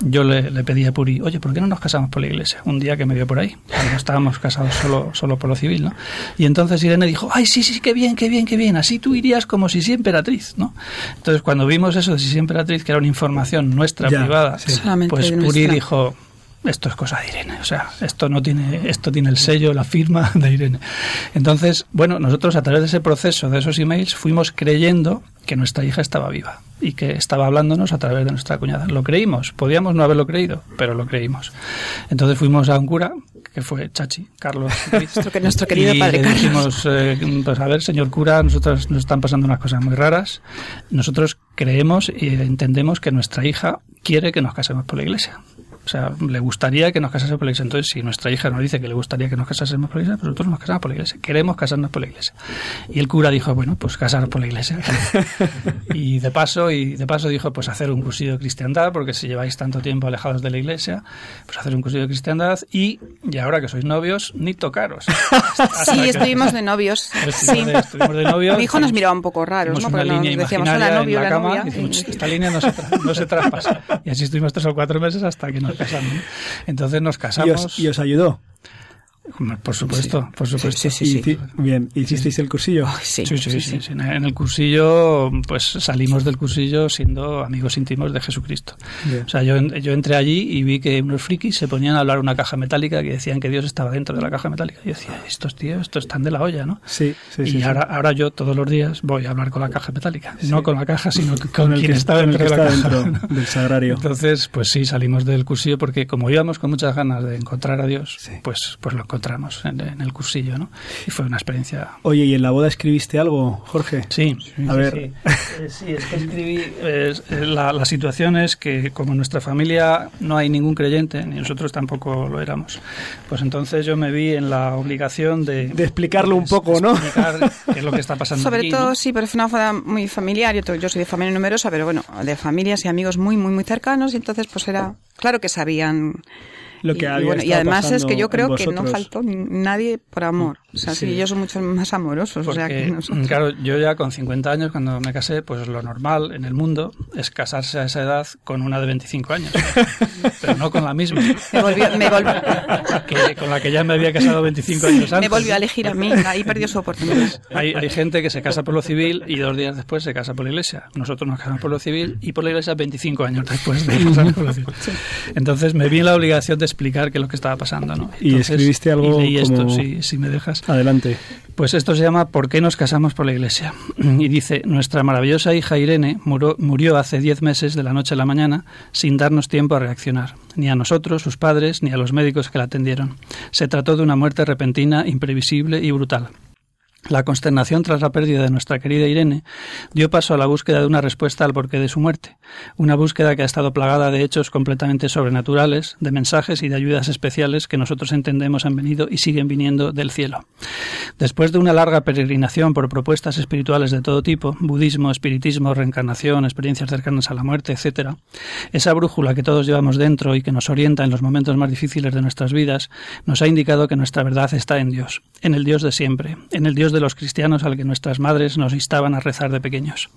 yo le, le pedí a Puri oye ¿por qué no nos casamos por la iglesia? un día que me vio por ahí cuando (laughs) estábamos casados solo, solo por lo civil ¿no? y entonces Irene dijo ay sí sí qué bien qué bien qué bien así tú irías como si sí emperatriz ¿no? entonces cuando vimos eso de si sí emperatriz que era una información nuestra Ya, privada sí. Pues Puri nuestra. dijo esto es cosa de Irene, o sea, esto no tiene, esto tiene el sello, la firma de Irene. Entonces, bueno, nosotros a través de ese proceso, de esos emails, fuimos creyendo que nuestra hija estaba viva y que estaba hablándonos a través de nuestra cuñada. Lo creímos, podíamos no haberlo creído, pero lo creímos. Entonces fuimos a un cura, que fue Chachi, Carlos. (laughs) nuestro, nuestro querido y padre le Carlos. dijimos, eh, pues a ver, señor cura, nosotros nos están pasando unas cosas muy raras. Nosotros creemos y entendemos que nuestra hija quiere que nos casemos por la iglesia. O sea, le gustaría que nos casásemos por la iglesia. Entonces, si nuestra hija nos dice que le gustaría que nos casásemos por la iglesia, pues nosotros nos casamos por la iglesia. Queremos casarnos por la iglesia. Y el cura dijo, bueno, pues casar por la iglesia. (laughs) y de paso, y de paso dijo, pues hacer un cursillo de cristiandad, porque si lleváis tanto tiempo alejados de la iglesia, pues hacer un cursillo de cristiandad y, y ahora que sois novios, ni tocaros. (laughs) Hasta Sí, que- estuvimos de novios. (laughs) Sí. de- estuvimos de novios. Mi hijo nos miraba un poco raros, ¿no? una Porque nos línea decíamos, imaginaria "Hola, novio, en la la cama novia". y decimos, esta línea no se, tra- no se traspasa. Y así estuvimos tres o cuatro meses hasta que nos Entonces nos ¿Y casamos. os, y os ayudó? Por supuesto, por supuesto. Sí, sí, Bien, ¿hicisteis el cursillo? Sí, Sí, sí. En el cursillo, pues salimos del cursillo siendo amigos íntimos de Jesucristo. Bien. O sea, yo, yo entré allí y vi que unos frikis se ponían a hablar una caja metálica que decían que Dios estaba dentro de la caja metálica. Y yo decía, estos tíos, estos están de la olla, ¿no? Sí, sí, y ahora, ahora yo todos los días voy a hablar con la caja metálica. No con la caja, sino (laughs) con, Con el quien que está dentro de la está caja. dentro del sagrario. Entonces, pues sí, salimos del cursillo porque como íbamos con muchas ganas de encontrar a Dios, pues, pues lo encontramos en, en el cursillo, ¿no? Y fue una experiencia Oye, ¿y en la boda escribiste algo, Jorge? Sí, A ver. Sí, Eh, sí, es que escribí. es- la, la situación es que, como en nuestra familia no hay ningún creyente, ni nosotros tampoco lo éramos, pues entonces yo me vi en la obligación de. De explicarlo un poco, ¿no? explicar qué es lo que está (laughs) pasando. Sobre aquí, todo, ¿no? sí, pero fue una boda muy familiar. Yo, yo soy de familia numerosa, pero bueno, de familias y amigos muy, muy, muy cercanos. Y entonces, pues era. Claro que sabían. Lo que y, había bueno, y además es que yo creo que no faltó nadie por amor. O sea, sí, Sí. ellos son mucho más amorosos. o sea, Porque, que nosotros. claro, yo ya con 50 años, cuando me casé, pues lo normal en el mundo es casarse a esa edad con una de 25 años. (laughs) pero no con la misma. Me volvió, me volvió, que- con la que ya me había casado 25 años antes. me volvió a elegir a mí. Ahí perdió su oportunidad. Hay, hay gente que se casa por lo civil y dos días después se casa por la iglesia. Nosotros nos casamos por lo civil y por la iglesia 25 años después de (laughs) casarnos por lo civil. Entonces me vi en la obligación de explicar qué es lo que estaba pasando. ¿no? Y escribiste algo y leí como- esto, si, si me dejas. Adelante. Pues esto se llama ¿Por qué nos casamos por la iglesia? Y dice, nuestra maravillosa hija Irene murió, murió hace diez meses de la noche a la mañana sin darnos tiempo a reaccionar, ni a nosotros, sus padres, ni a los médicos que la atendieron. Se trató de una muerte repentina, imprevisible y brutal. La consternación tras la pérdida de nuestra querida Irene dio paso a la búsqueda de una respuesta al porqué de su muerte, una búsqueda que ha estado plagada de hechos completamente sobrenaturales, de mensajes y de ayudas especiales que nosotros entendemos han venido y siguen viniendo del cielo. Después de una larga peregrinación por propuestas espirituales de todo tipo, budismo, espiritismo, reencarnación, experiencias cercanas a la muerte, etc., esa brújula que todos llevamos dentro y que nos orienta en los momentos más difíciles de nuestras vidas, nos ha indicado que nuestra verdad está en Dios, en el Dios de siempre, en el Dios de los cristianos al que nuestras madres nos instaban a rezar de pequeños.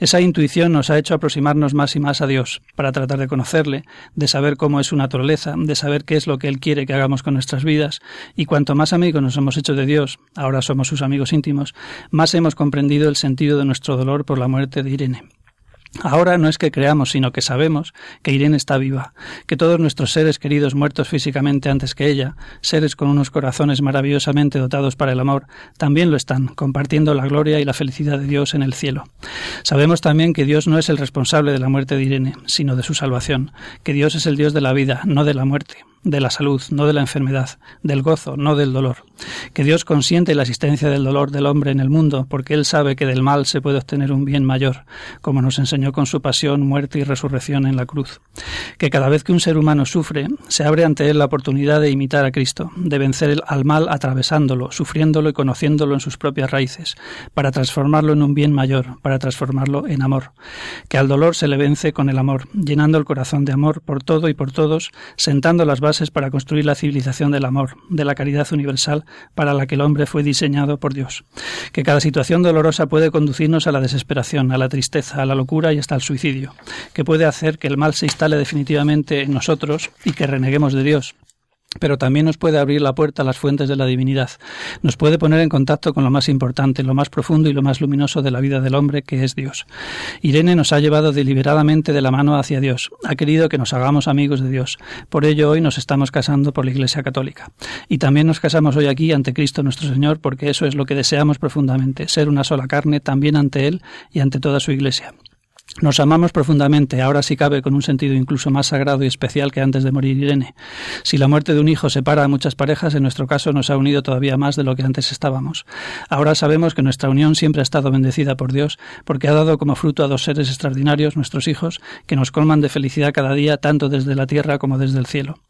Esa intuición nos ha hecho aproximarnos más y más a Dios, para tratar de conocerle, de saber cómo es su naturaleza, de saber qué es lo que Él quiere que hagamos con nuestras vidas, y cuanto más amigos nos hemos hecho de Dios, ahora somos sus amigos íntimos, más hemos comprendido el sentido de nuestro dolor por la muerte de Irene. Ahora no es que creamos, sino que sabemos que Irene está viva, que todos nuestros seres queridos muertos físicamente antes que ella, seres con unos corazones maravillosamente dotados para el amor, también lo están, compartiendo la gloria y la felicidad de Dios en el cielo. Sabemos también que Dios no es el responsable de la muerte de Irene, sino de su salvación, que Dios es el Dios de la vida, no de la muerte de la salud, no de la enfermedad, del gozo, no del dolor. Que Dios consiente la existencia del dolor del hombre en el mundo, porque Él sabe que del mal se puede obtener un bien mayor, como nos enseñó con su pasión, muerte y resurrección en la cruz. Que cada vez que un ser humano sufre, se abre ante él la oportunidad de imitar a Cristo, de vencer al mal atravesándolo, sufriéndolo y conociéndolo en sus propias raíces, para transformarlo en un bien mayor, para transformarlo en amor. Que al dolor se le vence con el amor, llenando el corazón de amor por todo y por todos, sentando las bases para construir la civilización del amor, de la caridad universal para la que el hombre fue diseñado por Dios. Que cada situación dolorosa puede conducirnos a la desesperación, a la tristeza, a la locura y hasta al suicidio. Que puede hacer que el mal se instale definitivamente en nosotros y que reneguemos de Dios pero también nos puede abrir la puerta a las fuentes de la divinidad. Nos puede poner en contacto con lo más importante, lo más profundo y lo más luminoso de la vida del hombre, que es Dios. Irene nos ha llevado deliberadamente de la mano hacia Dios. Ha querido que nos hagamos amigos de Dios. Por ello hoy nos estamos casando por la Iglesia Católica. Y también nos casamos hoy aquí ante Cristo nuestro Señor, porque eso es lo que deseamos profundamente, ser una sola carne también ante Él y ante toda su Iglesia. Nos amamos profundamente, ahora sí cabe con un sentido incluso más sagrado y especial que antes de morir Irene. Si la muerte de un hijo separa a muchas parejas, en nuestro caso nos ha unido todavía más de lo que antes estábamos. Ahora sabemos que nuestra unión siempre ha estado bendecida por Dios, porque ha dado como fruto a dos seres extraordinarios, nuestros hijos, que nos colman de felicidad cada día, tanto desde la tierra como desde el cielo.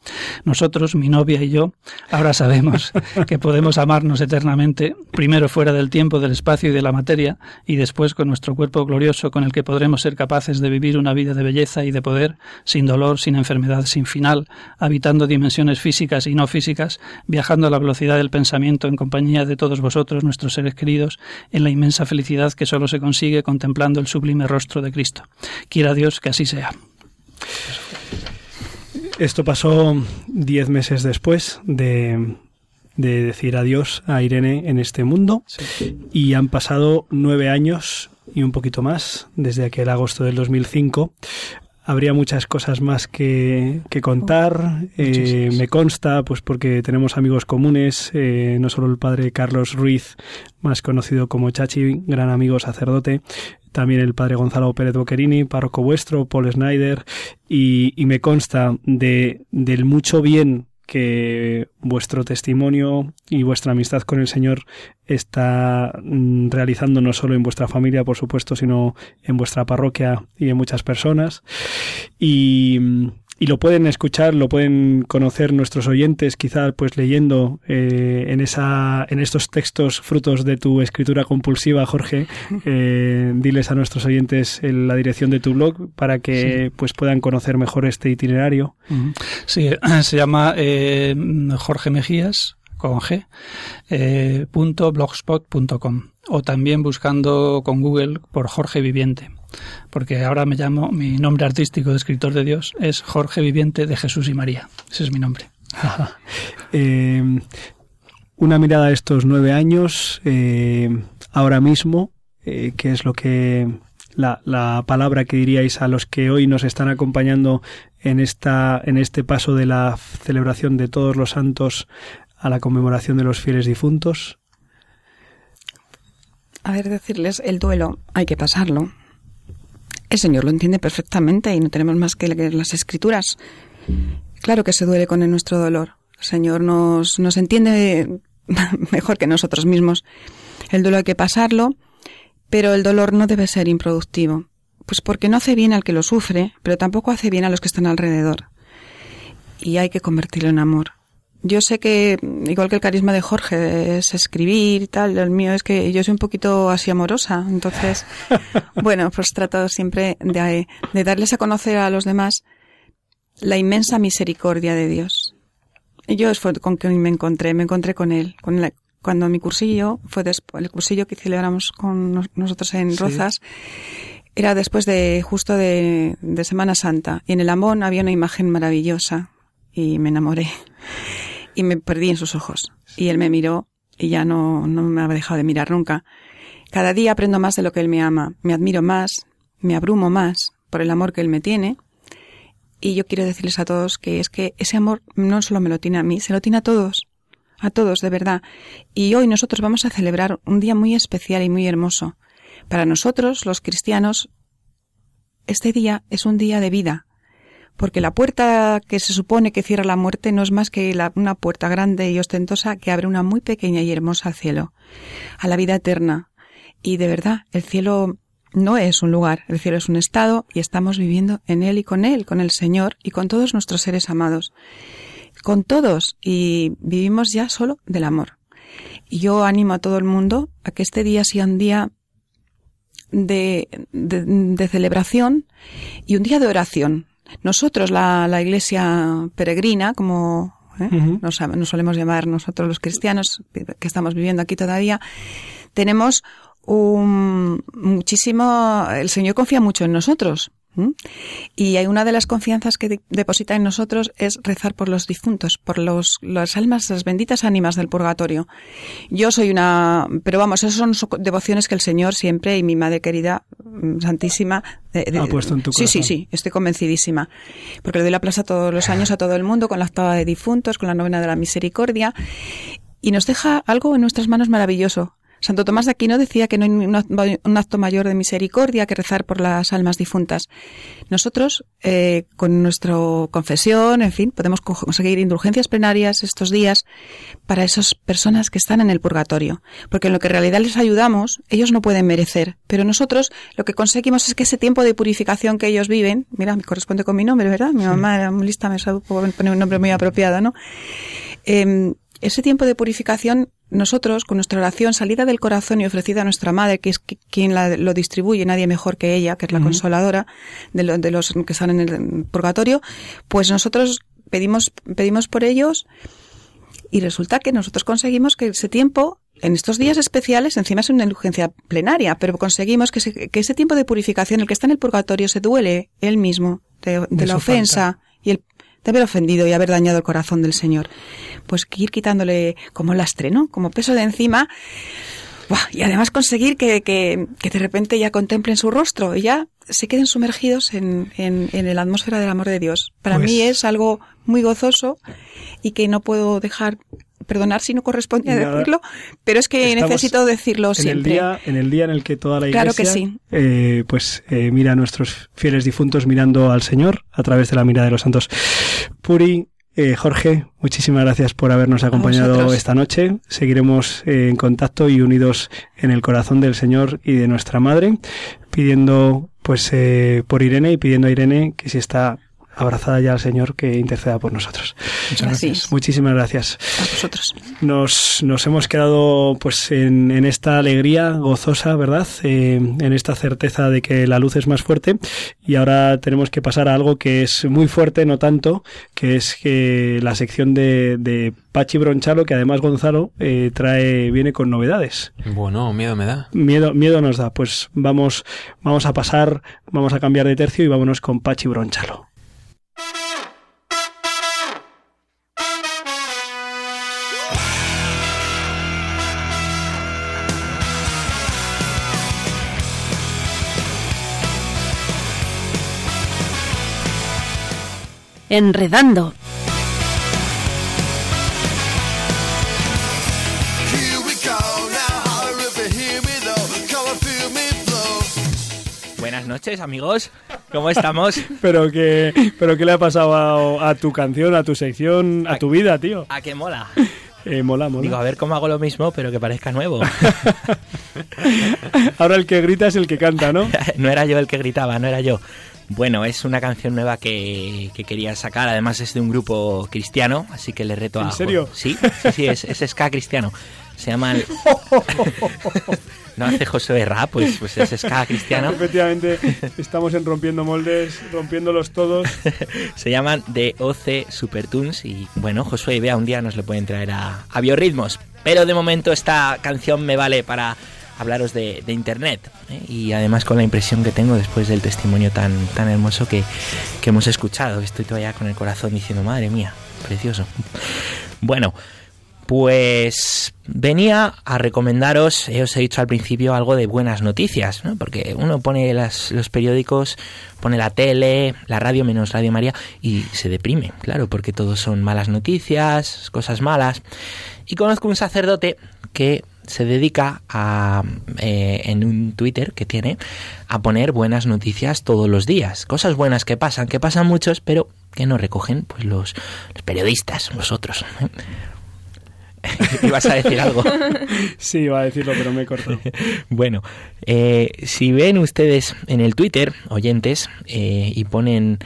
Nosotros, mi novia y yo, ahora sabemos (laughs) que podemos amarnos eternamente, primero fuera del tiempo, del espacio y de la materia, y después con nuestro cuerpo glorioso con el que podremos ser capaces de vivir una vida de belleza y de poder, sin dolor, sin enfermedad, sin final, habitando dimensiones físicas y no físicas, viajando a la velocidad del pensamiento en compañía de todos vosotros, nuestros seres queridos, en la inmensa felicidad que solo se consigue contemplando el sublime rostro de Cristo. Quiera Dios que así sea. Esto pasó diez meses después de, de decir adiós a Irene en este mundo y han pasado nueve años y un poquito más desde aquel agosto del 2005 habría muchas cosas más que, que contar. Eh, me consta, pues porque tenemos amigos comunes, eh, no solo el padre Carlos Ruiz, más conocido como Chachi, gran amigo sacerdote, también el padre Gonzalo Pérez Boquerini, párroco vuestro, Paul Snyder, y, y me consta de, del mucho bien que vuestro testimonio y vuestra amistad con el Señor está mm, realizando no solo en vuestra familia, por supuesto, sino en vuestra parroquia y en muchas personas. Y, mm, y lo pueden escuchar, lo pueden conocer nuestros oyentes, quizá pues leyendo eh, en esa, en estos textos frutos de tu escritura compulsiva, Jorge. (laughs) Eh, diles a nuestros oyentes en la dirección de tu blog para que pues puedan conocer mejor este itinerario. Sí, (clears throat) se llama eh, Jorge Mejías con G, eh, punto blogspot.com o también buscando con Google por Jorge Viviente porque ahora me llamo, mi nombre artístico de escritor de Dios es Jorge Viviente de Jesús y María. Ese es mi nombre. eh, una mirada a estos nueve años, eh, ahora mismo, eh, ¿qué es lo que la, la, palabra que diríais a los que hoy nos están acompañando en esta en este paso de la celebración de todos los santos a la conmemoración de los fieles difuntos? A ver, decirles, el duelo hay que pasarlo. El Señor lo entiende perfectamente y no tenemos más que leer las escrituras. Claro que se duele con nuestro dolor. El Señor nos, nos entiende (laughs) mejor que nosotros mismos. El duelo hay que pasarlo, pero el dolor no debe ser improductivo. Pues porque no hace bien al que lo sufre, pero tampoco hace bien a los que están alrededor. Y hay que convertirlo en amor yo sé que, igual que el carisma de Jorge, es escribir y tal, el mío es que yo soy un poquito así amorosa. Entonces, (laughs) bueno, pues trato siempre de, de, darles a conocer a los demás la inmensa misericordia de Dios. Y yo fue con quien me encontré, me encontré con él. Con la, cuando mi cursillo, fue después, el cursillo que celebramos con nosotros en Rozas, sí. era después de, justo de, de Semana Santa. Y en el Amón había una imagen maravillosa y me enamoré y me perdí en sus ojos. Y él me miró y ya no, no me ha dejado de mirar nunca. Cada día aprendo más de lo que él me ama, me admiro más, me abrumo más por el amor que él me tiene. Y yo quiero decirles a todos que es que ese amor no solo me lo tiene a mí, se lo tiene a todos, a todos, de verdad. Y hoy nosotros vamos a celebrar un día muy especial y muy hermoso. Para nosotros, los cristianos, este día es un día de vida, porque la puerta que se supone que cierra la muerte no es más que la, una puerta grande y ostentosa que abre una muy pequeña y hermosa al cielo, a la vida eterna. Y de verdad, el cielo no es un lugar, el cielo es un estado y estamos viviendo en él y con él, con el Señor y con todos nuestros seres amados. Con todos y vivimos ya solo del amor. Y yo animo a todo el mundo a que este día sea un día de, de, de celebración y un día de oración, nosotros, la, la iglesia peregrina, como ¿eh? uh -huh. nos, nos, solemos llamar nosotros los cristianos que estamos viviendo aquí todavía, tenemos un muchísimo, el Señor confía mucho en nosotros. ¿Mm? Y hay una de las confianzas que de- deposita en nosotros es rezar por los difuntos, por los, las almas, las benditas ánimas del purgatorio. Yo soy una, pero vamos, esas son so- devociones que el Señor siempre y mi madre querida, mm, santísima, de- de- Ha puesto en tu Sí, sí, corazón. sí, estoy convencidísima. Porque le doy la plaza todos los años a todo el mundo con la octava de difuntos, con la novena de la misericordia. Y nos deja algo en nuestras manos maravilloso. Santo Tomás de Aquino decía que no hay un act- un acto mayor de misericordia que rezar por las almas difuntas. Nosotros, eh, con nuestra confesión, en fin, podemos co- conseguir indulgencias plenarias estos días para esas personas que están en el purgatorio. Porque en lo que en realidad les ayudamos, ellos no pueden merecer. Pero nosotros lo que conseguimos es que ese tiempo de purificación que ellos viven, mira, me corresponde con mi nombre, ¿verdad? Mi mamá era muy lista, me poner un nombre muy apropiado, ¿no? Eh, ese tiempo de purificación, nosotros, con nuestra oración salida del corazón y ofrecida a nuestra madre, que es qui- quien la- lo distribuye, nadie mejor que ella, que es la consoladora de, lo- de los que están en el purgatorio, pues nosotros pedimos, pedimos por ellos y resulta que nosotros conseguimos que ese tiempo, en estos días especiales, encima es una indulgencia plenaria, pero conseguimos que, ese- que ese tiempo de purificación, el que está en el purgatorio, se duele él mismo de, de De la ofensa y el de haber ofendido y haber dañado el corazón del Señor. Pues que ir quitándole como lastre, ¿no? Como peso de encima. ¡Buah! Y además conseguir que, que, que de repente ya contemplen su rostro y ya se queden sumergidos en, en, en la atmósfera del amor de Dios. Para Pues- mí es algo muy gozoso y que no puedo dejar perdonar si no corresponde decirlo, pero es que necesito decirlo en el siempre. día en el día en el que toda la Claro iglesia que sí. eh, pues eh, mira a nuestros fieles difuntos mirando al Señor a través de la mirada de los santos Puri eh, Jorge, muchísimas gracias por habernos acompañado esta noche. Seguiremos eh, en contacto y unidos en el corazón del Señor y de nuestra Madre, pidiendo pues eh, por Irene y pidiendo a Irene que si está abrazada ya al Señor que interceda por nosotros. Muchas gracias. Muchísimas gracias. A vosotros. Nos, nos hemos quedado pues en, en esta alegría gozosa, ¿verdad? Eh, en esta certeza de que la luz es más fuerte y ahora tenemos que pasar a algo que es muy fuerte, no tanto, que es que la sección de, de Pachi Bronchalo, que además Gonzalo eh, trae, viene con novedades. Bueno, miedo me da. Miedo, miedo nos da. Pues vamos, vamos a pasar, vamos a cambiar de tercio y vámonos con Pachi Bronchalo. Flow. Buenas noches, amigos. ¿Cómo estamos? (laughs) Pero que, pero qué le ha pasado a, a tu canción, a tu sección, a tu vida, tío. ¿A qué mola? (laughs) Eh, mola, mola. Digo, a ver cómo hago lo mismo, pero que parezca nuevo. (laughs) Ahora el que grita es el que canta, ¿no? no era yo el que gritaba, no era yo. Bueno, es una canción nueva que, que quería sacar. Además es de un grupo cristiano, así que le reto a... ¿En serio? Sí, sí, sí, es, es ska cristiano. Se llaman... (laughs) no hace Josué rap, pues, pues es ska cristiano. Efectivamente, estamos en rompiendo moldes, rompiéndolos todos. (laughs) Se llaman The OC Supertunes y bueno, Josué y Bea un día nos lo pueden traer a, a Biorritmos. Pero de momento esta canción me vale para hablaros de, internet ¿eh? y además con la impresión que tengo después del testimonio tan, tan hermoso que, que hemos escuchado. Estoy todavía con el corazón diciendo, madre mía, precioso. Bueno, pues venía a recomendaros, eh, os he dicho al principio, algo de buenas noticias, ¿no? porque uno pone los periódicos, pone la tele, la radio menos Radio María y se deprime, claro, porque todos son malas noticias, cosas malas. Y conozco un sacerdote que se dedica a, eh, en un Twitter que tiene, a poner buenas noticias todos los días, cosas buenas que pasan, que pasan muchos, pero que no recogen pues los, los periodistas, vosotros. (laughs) Ibas a decir algo. (laughs) Sí, iba a decirlo, pero me he cortado. (laughs) Bueno, eh, si ven ustedes en el Twitter, oyentes, eh, y ponen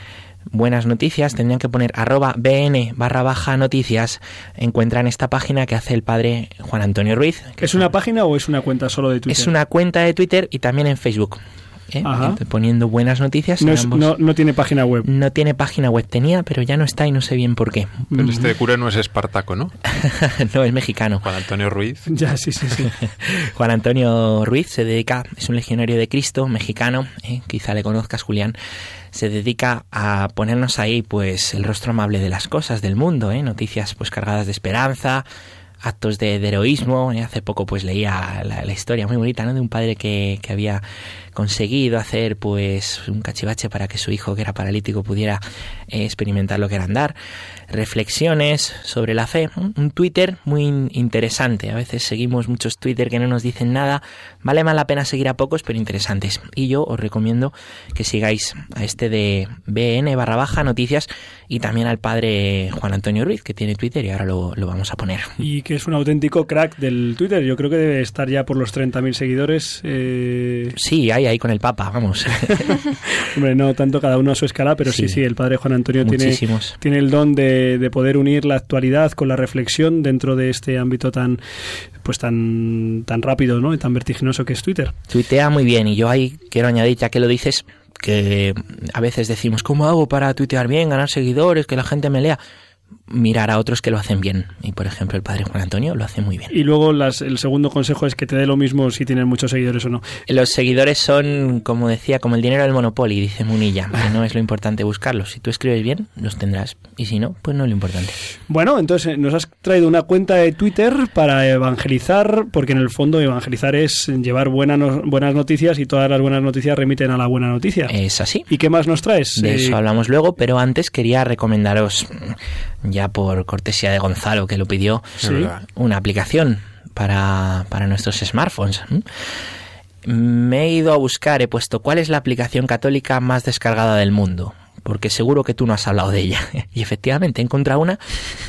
buenas noticias, tendrían que poner arroba bn barra baja noticias, encuentran esta página que hace el padre Juan Antonio Ruiz. que ¿Es una página o es una cuenta solo de Twitter? es una cuenta de Twitter y también en Facebook. ¿Eh? Poniendo buenas noticias. No, en es- ambos- no, no tiene página web. no tiene página web, tenía, pero ya no está y no sé bien por qué. Pero este cura no es Espartaco, ¿no? (laughs) no, es mexicano. Juan Antonio Ruiz. (laughs) Ya, sí, sí, sí. (laughs) Juan Antonio Ruiz se dedica, es un legionario de Cristo, mexicano, ¿eh? quizá le conozcas, Julián. Se dedica a ponernos ahí, pues, el rostro amable de las cosas del mundo, ¿eh? noticias, pues, cargadas de esperanza, actos de, de heroísmo. ¿eh? Hace poco, pues, leía la, la historia muy bonita, ¿no? De un padre que, que había conseguido hacer, pues, un cachivache para que su hijo, que era paralítico, pudiera eh, experimentar lo que era andar. Reflexiones sobre la fe. Un Twitter muy in- interesante. A veces seguimos muchos Twitter que no nos dicen nada. Vale más la pena seguir a pocos, pero interesantes. Y yo os recomiendo que sigáis a este de BN barra baja noticias y también al padre Juan Antonio Ruiz, que tiene Twitter y ahora lo, lo vamos a poner. Y que es un auténtico crack del Twitter. Yo creo que debe estar ya por los 30.000 seguidores. Eh, Sí, ahí, ahí con el Papa, vamos. (laughs) hombre, no tanto cada uno a su escala, pero sí, sí, Sí. el padre Juan Antonio tiene el don de, de poder unir la actualidad con la reflexión dentro de este ámbito tan pues tan tan rápido ¿no? y tan vertiginoso que es Twitter. Tuitea muy bien y yo ahí quiero añadir, ya que lo dices, que a veces decimos, ¿cómo hago para tuitear bien, ganar seguidores, que la gente me lea? Mirar a otros que lo hacen bien. Y por ejemplo, el padre Juan Antonio lo hace muy bien. Y luego las, el segundo consejo es que te dé lo mismo si tienes muchos seguidores o no. Los seguidores son, como decía, como el dinero del Monopoly, dice Munilla, que no es lo importante buscarlos. Si tú escribes bien, los tendrás. Y si no, pues no es lo importante. Bueno, entonces nos has traído una cuenta de Twitter para evangelizar, porque en el fondo evangelizar es llevar buena no- buenas noticias y todas las buenas noticias remiten a la buena noticia. Es así. ¿Y qué más nos traes? De Eh, eso hablamos luego, pero antes quería recomendaros, mm, ya por cortesía de Gonzalo que lo pidió, Sí. una aplicación para, para nuestros smartphones. Me he ido a buscar, he puesto cuál es la aplicación católica más descargada del mundo. Porque seguro que tú no has hablado de ella. (laughs) Y efectivamente he encontrado una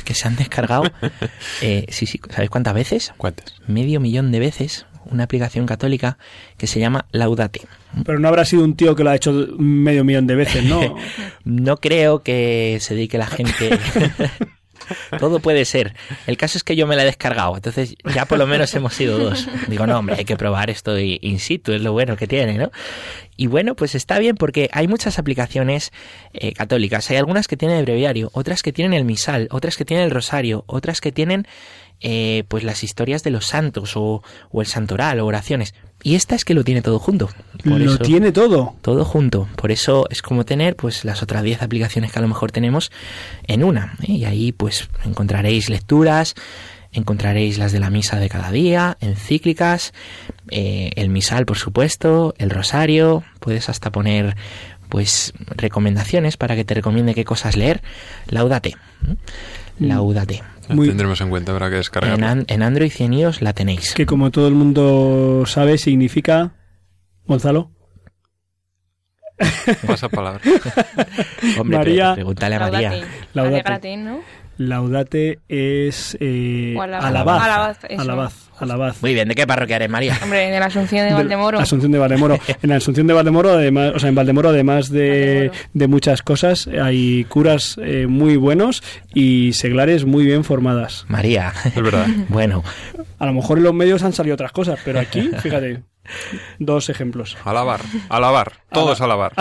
que se han descargado. (laughs) eh, sí, sí, ¿sabéis cuántas veces? ¿Cuántas? Medio millón de veces. Una aplicación católica que se llama Laudate. Pero no habrá sido un tío que lo ha hecho medio millón de veces, ¿no? (laughs) No creo que se dedique la gente. (laughs) Todo puede ser. El caso es que yo me la he descargado, entonces ya por lo menos hemos sido dos. Digo, no, hombre, hay que probar esto in situ, es lo bueno que tiene, ¿no? Y bueno, pues está bien porque hay muchas aplicaciones eh, católicas. Hay algunas que tienen el breviario, otras que tienen el misal, otras que tienen el rosario, otras que tienen eh, pues las historias de los santos o, o el santoral o oraciones. Y esta es que lo tiene todo junto. Por lo eso- tiene todo. todo junto. Por eso es como tener pues las otras 10 aplicaciones que a lo mejor tenemos en una. ¿eh? Y ahí pues encontraréis lecturas, encontraréis las de la misa de cada día, encíclicas, eh, el misal por supuesto, el rosario, puedes hasta poner pues recomendaciones para que te recomiende qué cosas leer. Laudate. ¿Eh? Laudate. La Muy- tendremos en cuenta, habrá que En, descargarla. an- en Android y en iOS la tenéis. Que como todo el mundo sabe, significa. Gonzalo. Pasa palabra. Hombre, María- pre- pregúntale a María. Laudate. Laudate. ¿no? Laudate es. Eh, alabaz. Alabaz, alabaz. Muy bien, ¿de qué parroquia eres, María? Hombre, de la Asunción de De Valdemoro. Asunción de Valdemoro. (laughs) En la Asunción de Valdemoro, además, o sea, en Valdemoro, además de, Valdemoro. de muchas cosas, hay curas eh, muy buenos y seglares muy bien formadas. María. Es verdad. (laughs) Bueno, A lo mejor en los medios han salido otras cosas, pero aquí, (laughs) fíjate, dos ejemplos. Alabar, alabar, todo es alabar.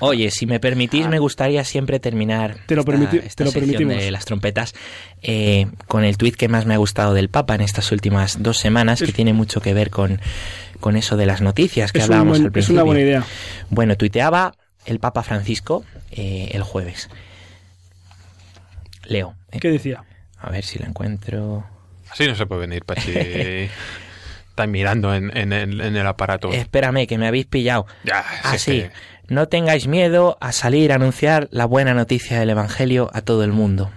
Oye, si me permitís, me gustaría siempre terminar Te lo esta, permiti- esta te lo permitimos. de las trompetas eh, con el tuit que más me ha gustado del Papa en estas últimas dos semanas, que Es- tiene mucho que ver con, con eso de las noticias que Es, hablábamos buen- al es principio. una buena idea. Bueno, tuiteaba el Papa Francisco eh, el jueves. Leo. eh, ¿Qué decía? A ver si la encuentro. Así no se puede venir, Pachi. (laughs) Está mirando en, en el, en el aparato. Espérame, que me habéis pillado. Ya, si es Así, que- no tengáis miedo a salir a anunciar la buena noticia del Evangelio a todo el mundo.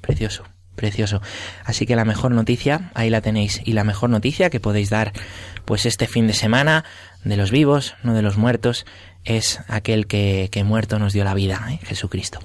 Precioso, precioso. Así que la mejor noticia, ahí la tenéis. Y la mejor noticia que podéis dar, pues este fin de semana, de los vivos, no de los muertos, es aquel que, que muerto nos dio la vida, ¿eh? Jesucristo.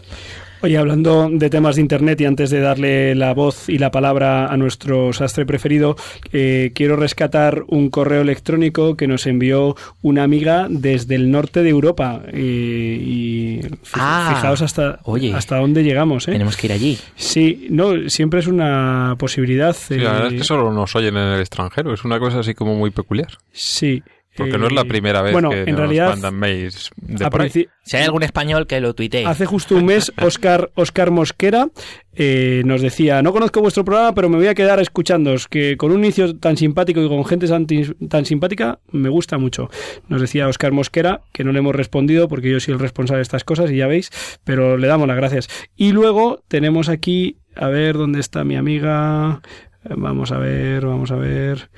Oye, hablando de temas de Internet y antes de darle la voz y la palabra a nuestro sastre preferido, eh, quiero rescatar un correo electrónico que nos envió una amiga desde el norte de Europa. eh, y Ah, fijaos hasta, oye. hasta dónde llegamos. ¿eh? Tenemos que ir allí. Sí, no, siempre es una posibilidad. Sí, la verdad es eh, que solo nos oyen en el extranjero. Es una cosa así como muy peculiar. Sí, Porque no es la Eh, primera vez bueno, que en nos realidad, mandan mails de por ahí. Si hay algún español que lo tuitee. Hace justo un mes, (laughs) Oscar, Oscar Mosquera eh, nos decía, no conozco vuestro programa, pero me voy a quedar escuchándoos, que con un inicio tan simpático y con gente tan, tan simpática, me gusta mucho. Nos decía Oscar Mosquera, que no le hemos respondido porque yo soy el responsable de estas cosas y ya veis, pero le damos las gracias. Y luego tenemos aquí, a ver, ¿dónde está mi amiga? Vamos a ver, vamos a ver.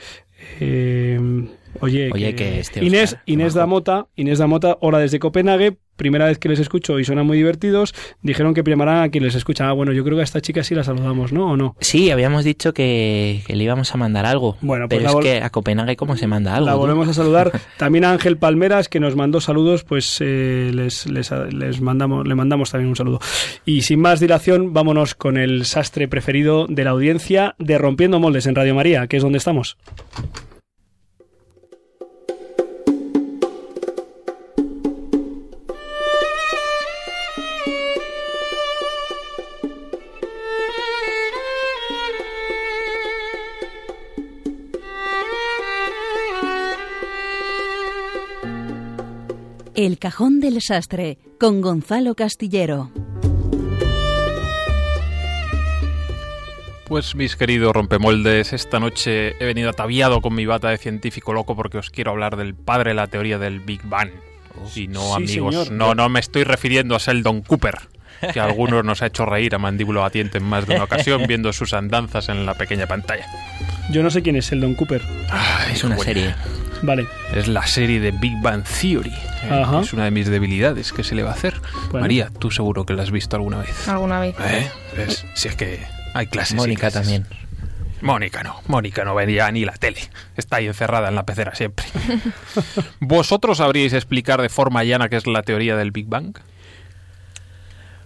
Eh, oye, Oye, que este Inés, Oscar, Inés majo. Damota, Inés Damota, hola desde Copenhague, primera vez que les escucho y suenan muy divertidos. Dijeron que primarán a quien les escucha. Ah, bueno, yo creo que a esta chica sí la saludamos, ¿no? ¿O no? Sí, habíamos dicho que, que le íbamos a mandar algo. Bueno, pues pero es que a Copenhague, ¿cómo se manda algo? La tú? volvemos a saludar. (laughs) También a Ángel Palmeras, que nos mandó saludos, pues eh, les, les, les mandamos, le mandamos también un saludo. Y sin más dilación, vámonos con el sastre preferido de la audiencia de Rompiendo Moldes en Radio María, que es donde estamos. El cajón del sastre con Gonzalo Castillero. Pues mis queridos rompemoldes, esta noche he venido ataviado con mi bata de científico loco porque os quiero hablar del padre de la teoría del Big Bang. Y no, Sí, amigos, señor. no, no me estoy refiriendo a Sheldon Cooper, que a algunos nos ha hecho reír a mandíbulo batiente en más de una ocasión viendo sus andanzas en la pequeña pantalla. Yo no sé quién es Sheldon Cooper. Es una Buena. serie. Vale. Es la serie de Big Bang Theory. Eh, Ajá. Es una de mis debilidades. ¿Qué se le va a hacer? Bueno. María, tú seguro que la has visto alguna vez. Alguna vez. ¿Eh? ¿Ves? Si es que hay clases. Mónica clases. también. Mónica no, Mónica no veía ni la tele. Está ahí encerrada en la pecera siempre. (laughs) ¿Vosotros sabríais explicar de forma llana qué es la teoría del Big Bang?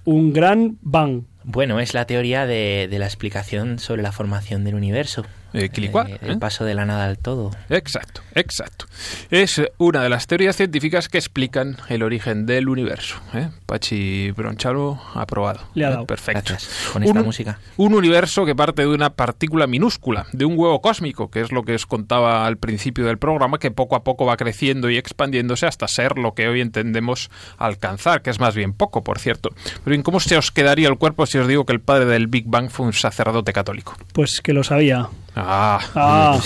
Un gran bang. Bueno, es la teoría de, de la explicación sobre la formación del universo. Eh, Quilicua, Eh, el paso de la nada al todo. Exacto, exacto. Es una de las teorías científicas que explican el origen del universo. ¿eh? Pachi Bronchalo, aprobado. Le ha dado. Perfecto. Gracias. Con esta Un- música. Un universo que parte de una partícula minúscula, de un huevo cósmico, que es lo que os contaba al principio del programa, que poco a poco va creciendo y expandiéndose hasta ser lo que hoy entendemos alcanzar, que es más bien poco, por cierto. Pero ¿en cómo se os quedaría el cuerpo si os digo que el padre del Big Bang fue un sacerdote católico? Pues que lo sabía. Ah, Ah,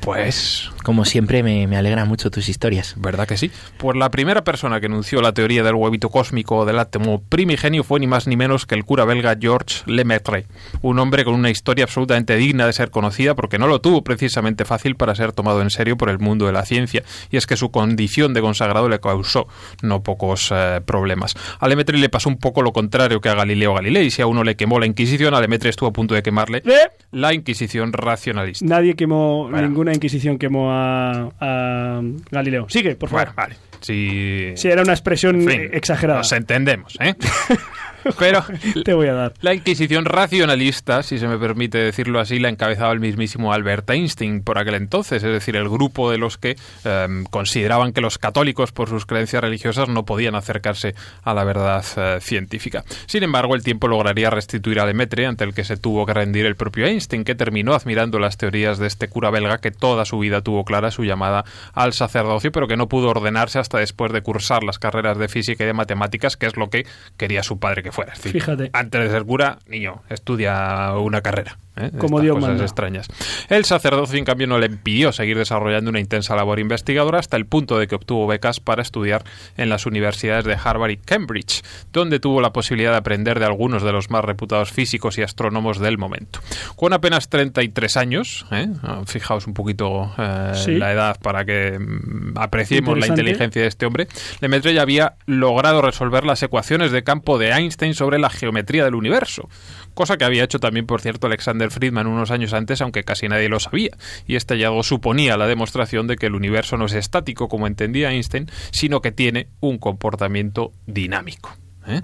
pues Como siempre, me, me alegra mucho tus historias. ¿Verdad que sí? Pues la primera persona que enunció la teoría del huevito cósmico o del átomo primigenio fue ni más ni menos que el cura belga Georges Lemaitre, un hombre con una historia absolutamente digna de ser conocida porque no lo tuvo precisamente fácil para ser tomado en serio por el mundo de la ciencia, y es que su condición de consagrado le causó no pocos eh, problemas. A Lemaitre le pasó un poco lo contrario que a Galileo Galilei, si a uno le quemó la Inquisición, a Lemaitre estuvo a punto de quemarle ¿eh? la Inquisición racionalista. Nadie quemó, Bueno. ninguna Inquisición quemó a, a Galileo. Sigue, por favor. Bueno, vale. Si... Sí, era una expresión En fin, exagerada. Nos entendemos, ¿eh? (laughs) Pero Te voy a dar. la Inquisición racionalista, si se me permite decirlo así, la encabezaba el mismísimo Albert Einstein por aquel entonces, es decir, el grupo de los que em, consideraban que los católicos, por sus creencias religiosas, no podían acercarse a la verdad eh, científica. Sin embargo, el tiempo lograría restituir a Lemaitre, ante el que se tuvo que rendir el propio Einstein, que terminó admirando las teorías de este cura belga que toda su vida tuvo clara su llamada al sacerdocio, pero que no pudo ordenarse hasta después de cursar las carreras de física y de matemáticas, que es lo que quería su padre que Fíjate. Antes de ser cura, niño, estudia una carrera. ¿Eh? Como Dios cosas manda. extrañas. El sacerdocio, en cambio, no le impidió seguir desarrollando una intensa labor investigadora hasta el punto de que obtuvo becas para estudiar en las universidades de Harvard y Cambridge, donde tuvo la posibilidad de aprender de algunos de los más reputados físicos y astrónomos del momento. Con apenas 33 años, ¿eh? Fijaos un poquito eh, Sí. la edad para que mm, apreciemos la inteligencia de este hombre, Lemaitre ya había logrado resolver las ecuaciones de campo de Einstein sobre la geometría del universo, cosa que había hecho también, por cierto, Alexander Friedman unos años antes, aunque casi nadie lo sabía, y este hallazgo suponía la demostración de que el universo no es estático como entendía Einstein, sino que tiene un comportamiento dinámico. ¿Eh?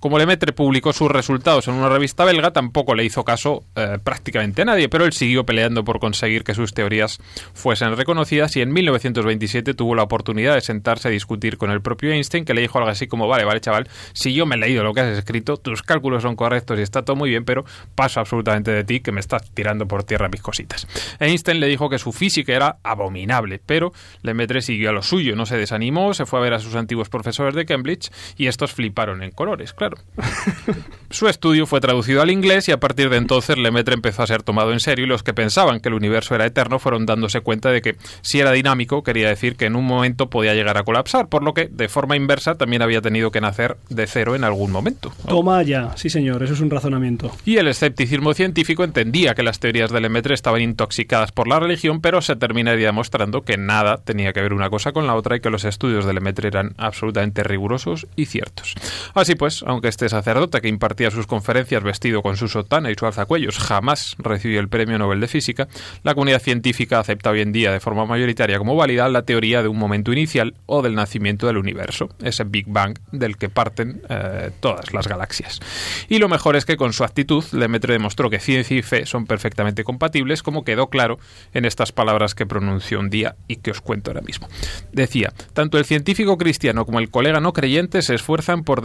Como Lemaitre publicó sus resultados en una revista belga, tampoco le hizo caso eh, prácticamente a nadie, pero él siguió peleando por conseguir que sus teorías fuesen reconocidas y en 1927 tuvo la oportunidad de sentarse a discutir con el propio Einstein, que le dijo algo así como, vale, vale, chaval, si yo me he leído lo que has escrito, tus cálculos son correctos y está todo muy bien, pero paso absolutamente de ti que me estás tirando por tierra mis cositas. Einstein le dijo que su física era abominable, pero Lemaitre siguió a lo suyo, no se desanimó, se fue a ver a sus antiguos profesores de Cambridge y estos fliparon en colores, claro. (laughs) Su estudio fue traducido al inglés y a partir de entonces Lemaitre empezó a ser tomado en serio y los que pensaban que el universo era eterno fueron dándose cuenta de que si era dinámico quería decir que en un momento podía llegar a colapsar, por lo que de forma inversa también había tenido que nacer de cero en algún momento. Toma ya, sí señor, eso es un razonamiento. Y el escepticismo científico entendía que las teorías de Lemaitre estaban intoxicadas por la religión, pero se terminaría demostrando que nada tenía que ver una cosa con la otra y que los estudios de Lemaitre eran absolutamente rigurosos y ciertos. Así pues, aunque este sacerdote que impartía sus conferencias vestido con su sotana y su alzacuellos jamás recibió el Premio Nobel de Física, la comunidad científica acepta hoy en día de forma mayoritaria como válida la teoría de un momento inicial o del nacimiento del universo, ese Big Bang del que parten eh, todas las galaxias. Y lo mejor es que con su actitud Lemaitre demostró que ciencia y fe son perfectamente compatibles, como quedó claro en estas palabras que pronunció un día y que os cuento ahora mismo. Decía, tanto el científico cristiano como el colega no creyente se esfuerzan por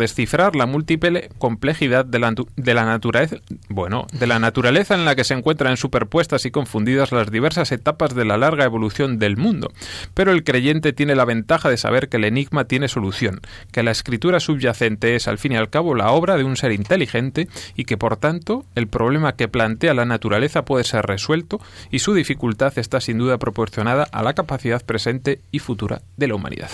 la múltiple complejidad de la, de la naturaleza, bueno, de la naturaleza en la que se encuentran superpuestas y confundidas las diversas etapas de la larga evolución del mundo. Pero el creyente tiene la ventaja de saber que el enigma tiene solución, que la escritura subyacente es al fin y al cabo la obra de un ser inteligente y que por tanto el problema que plantea la naturaleza puede ser resuelto y su dificultad está sin duda proporcionada a la capacidad presente y futura de la humanidad.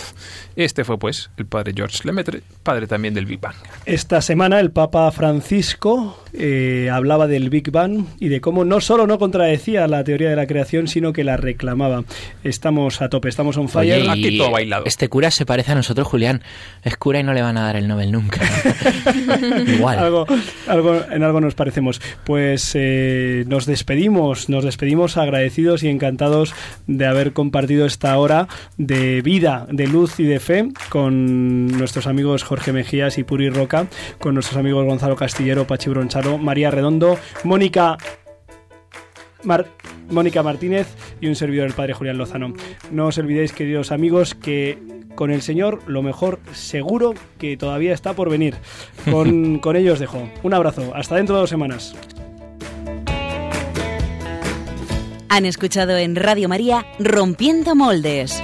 Este fue pues el padre George Lemaitre, padre también del Big Bang. Esta semana el Papa Francisco eh, hablaba del Big Bang y de cómo no solo no contradecía la teoría de la creación, sino que la reclamaba. Estamos a tope, estamos on fire. Oye, Aquí y todo bailado. Este cura se parece a nosotros, Julián. Es cura y no le van a dar el Nobel nunca. (laughs) Igual. algo, algo, en algo nos parecemos. Pues eh, nos despedimos, nos despedimos agradecidos y encantados de haber compartido esta hora de vida, de luz y de fe con nuestros amigos Jorge Mejías y Puri Roca, con nuestros amigos Gonzalo Castillero, Pachi Broncharo, María Redondo, Mónica Mar- Mónica Martínez y un servidor, el padre Julián Lozano. No os olvidéis, queridos amigos, que con el Señor lo mejor seguro que todavía está por venir. Con, (laughs) con ello os dejo. Un abrazo. Hasta dentro de dos semanas. Han escuchado en Radio María Rompiendo Moldes,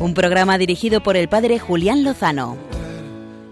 un programa dirigido por el padre Julián Lozano.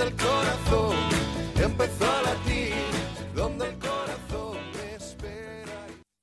Donde el corazón. Empezó a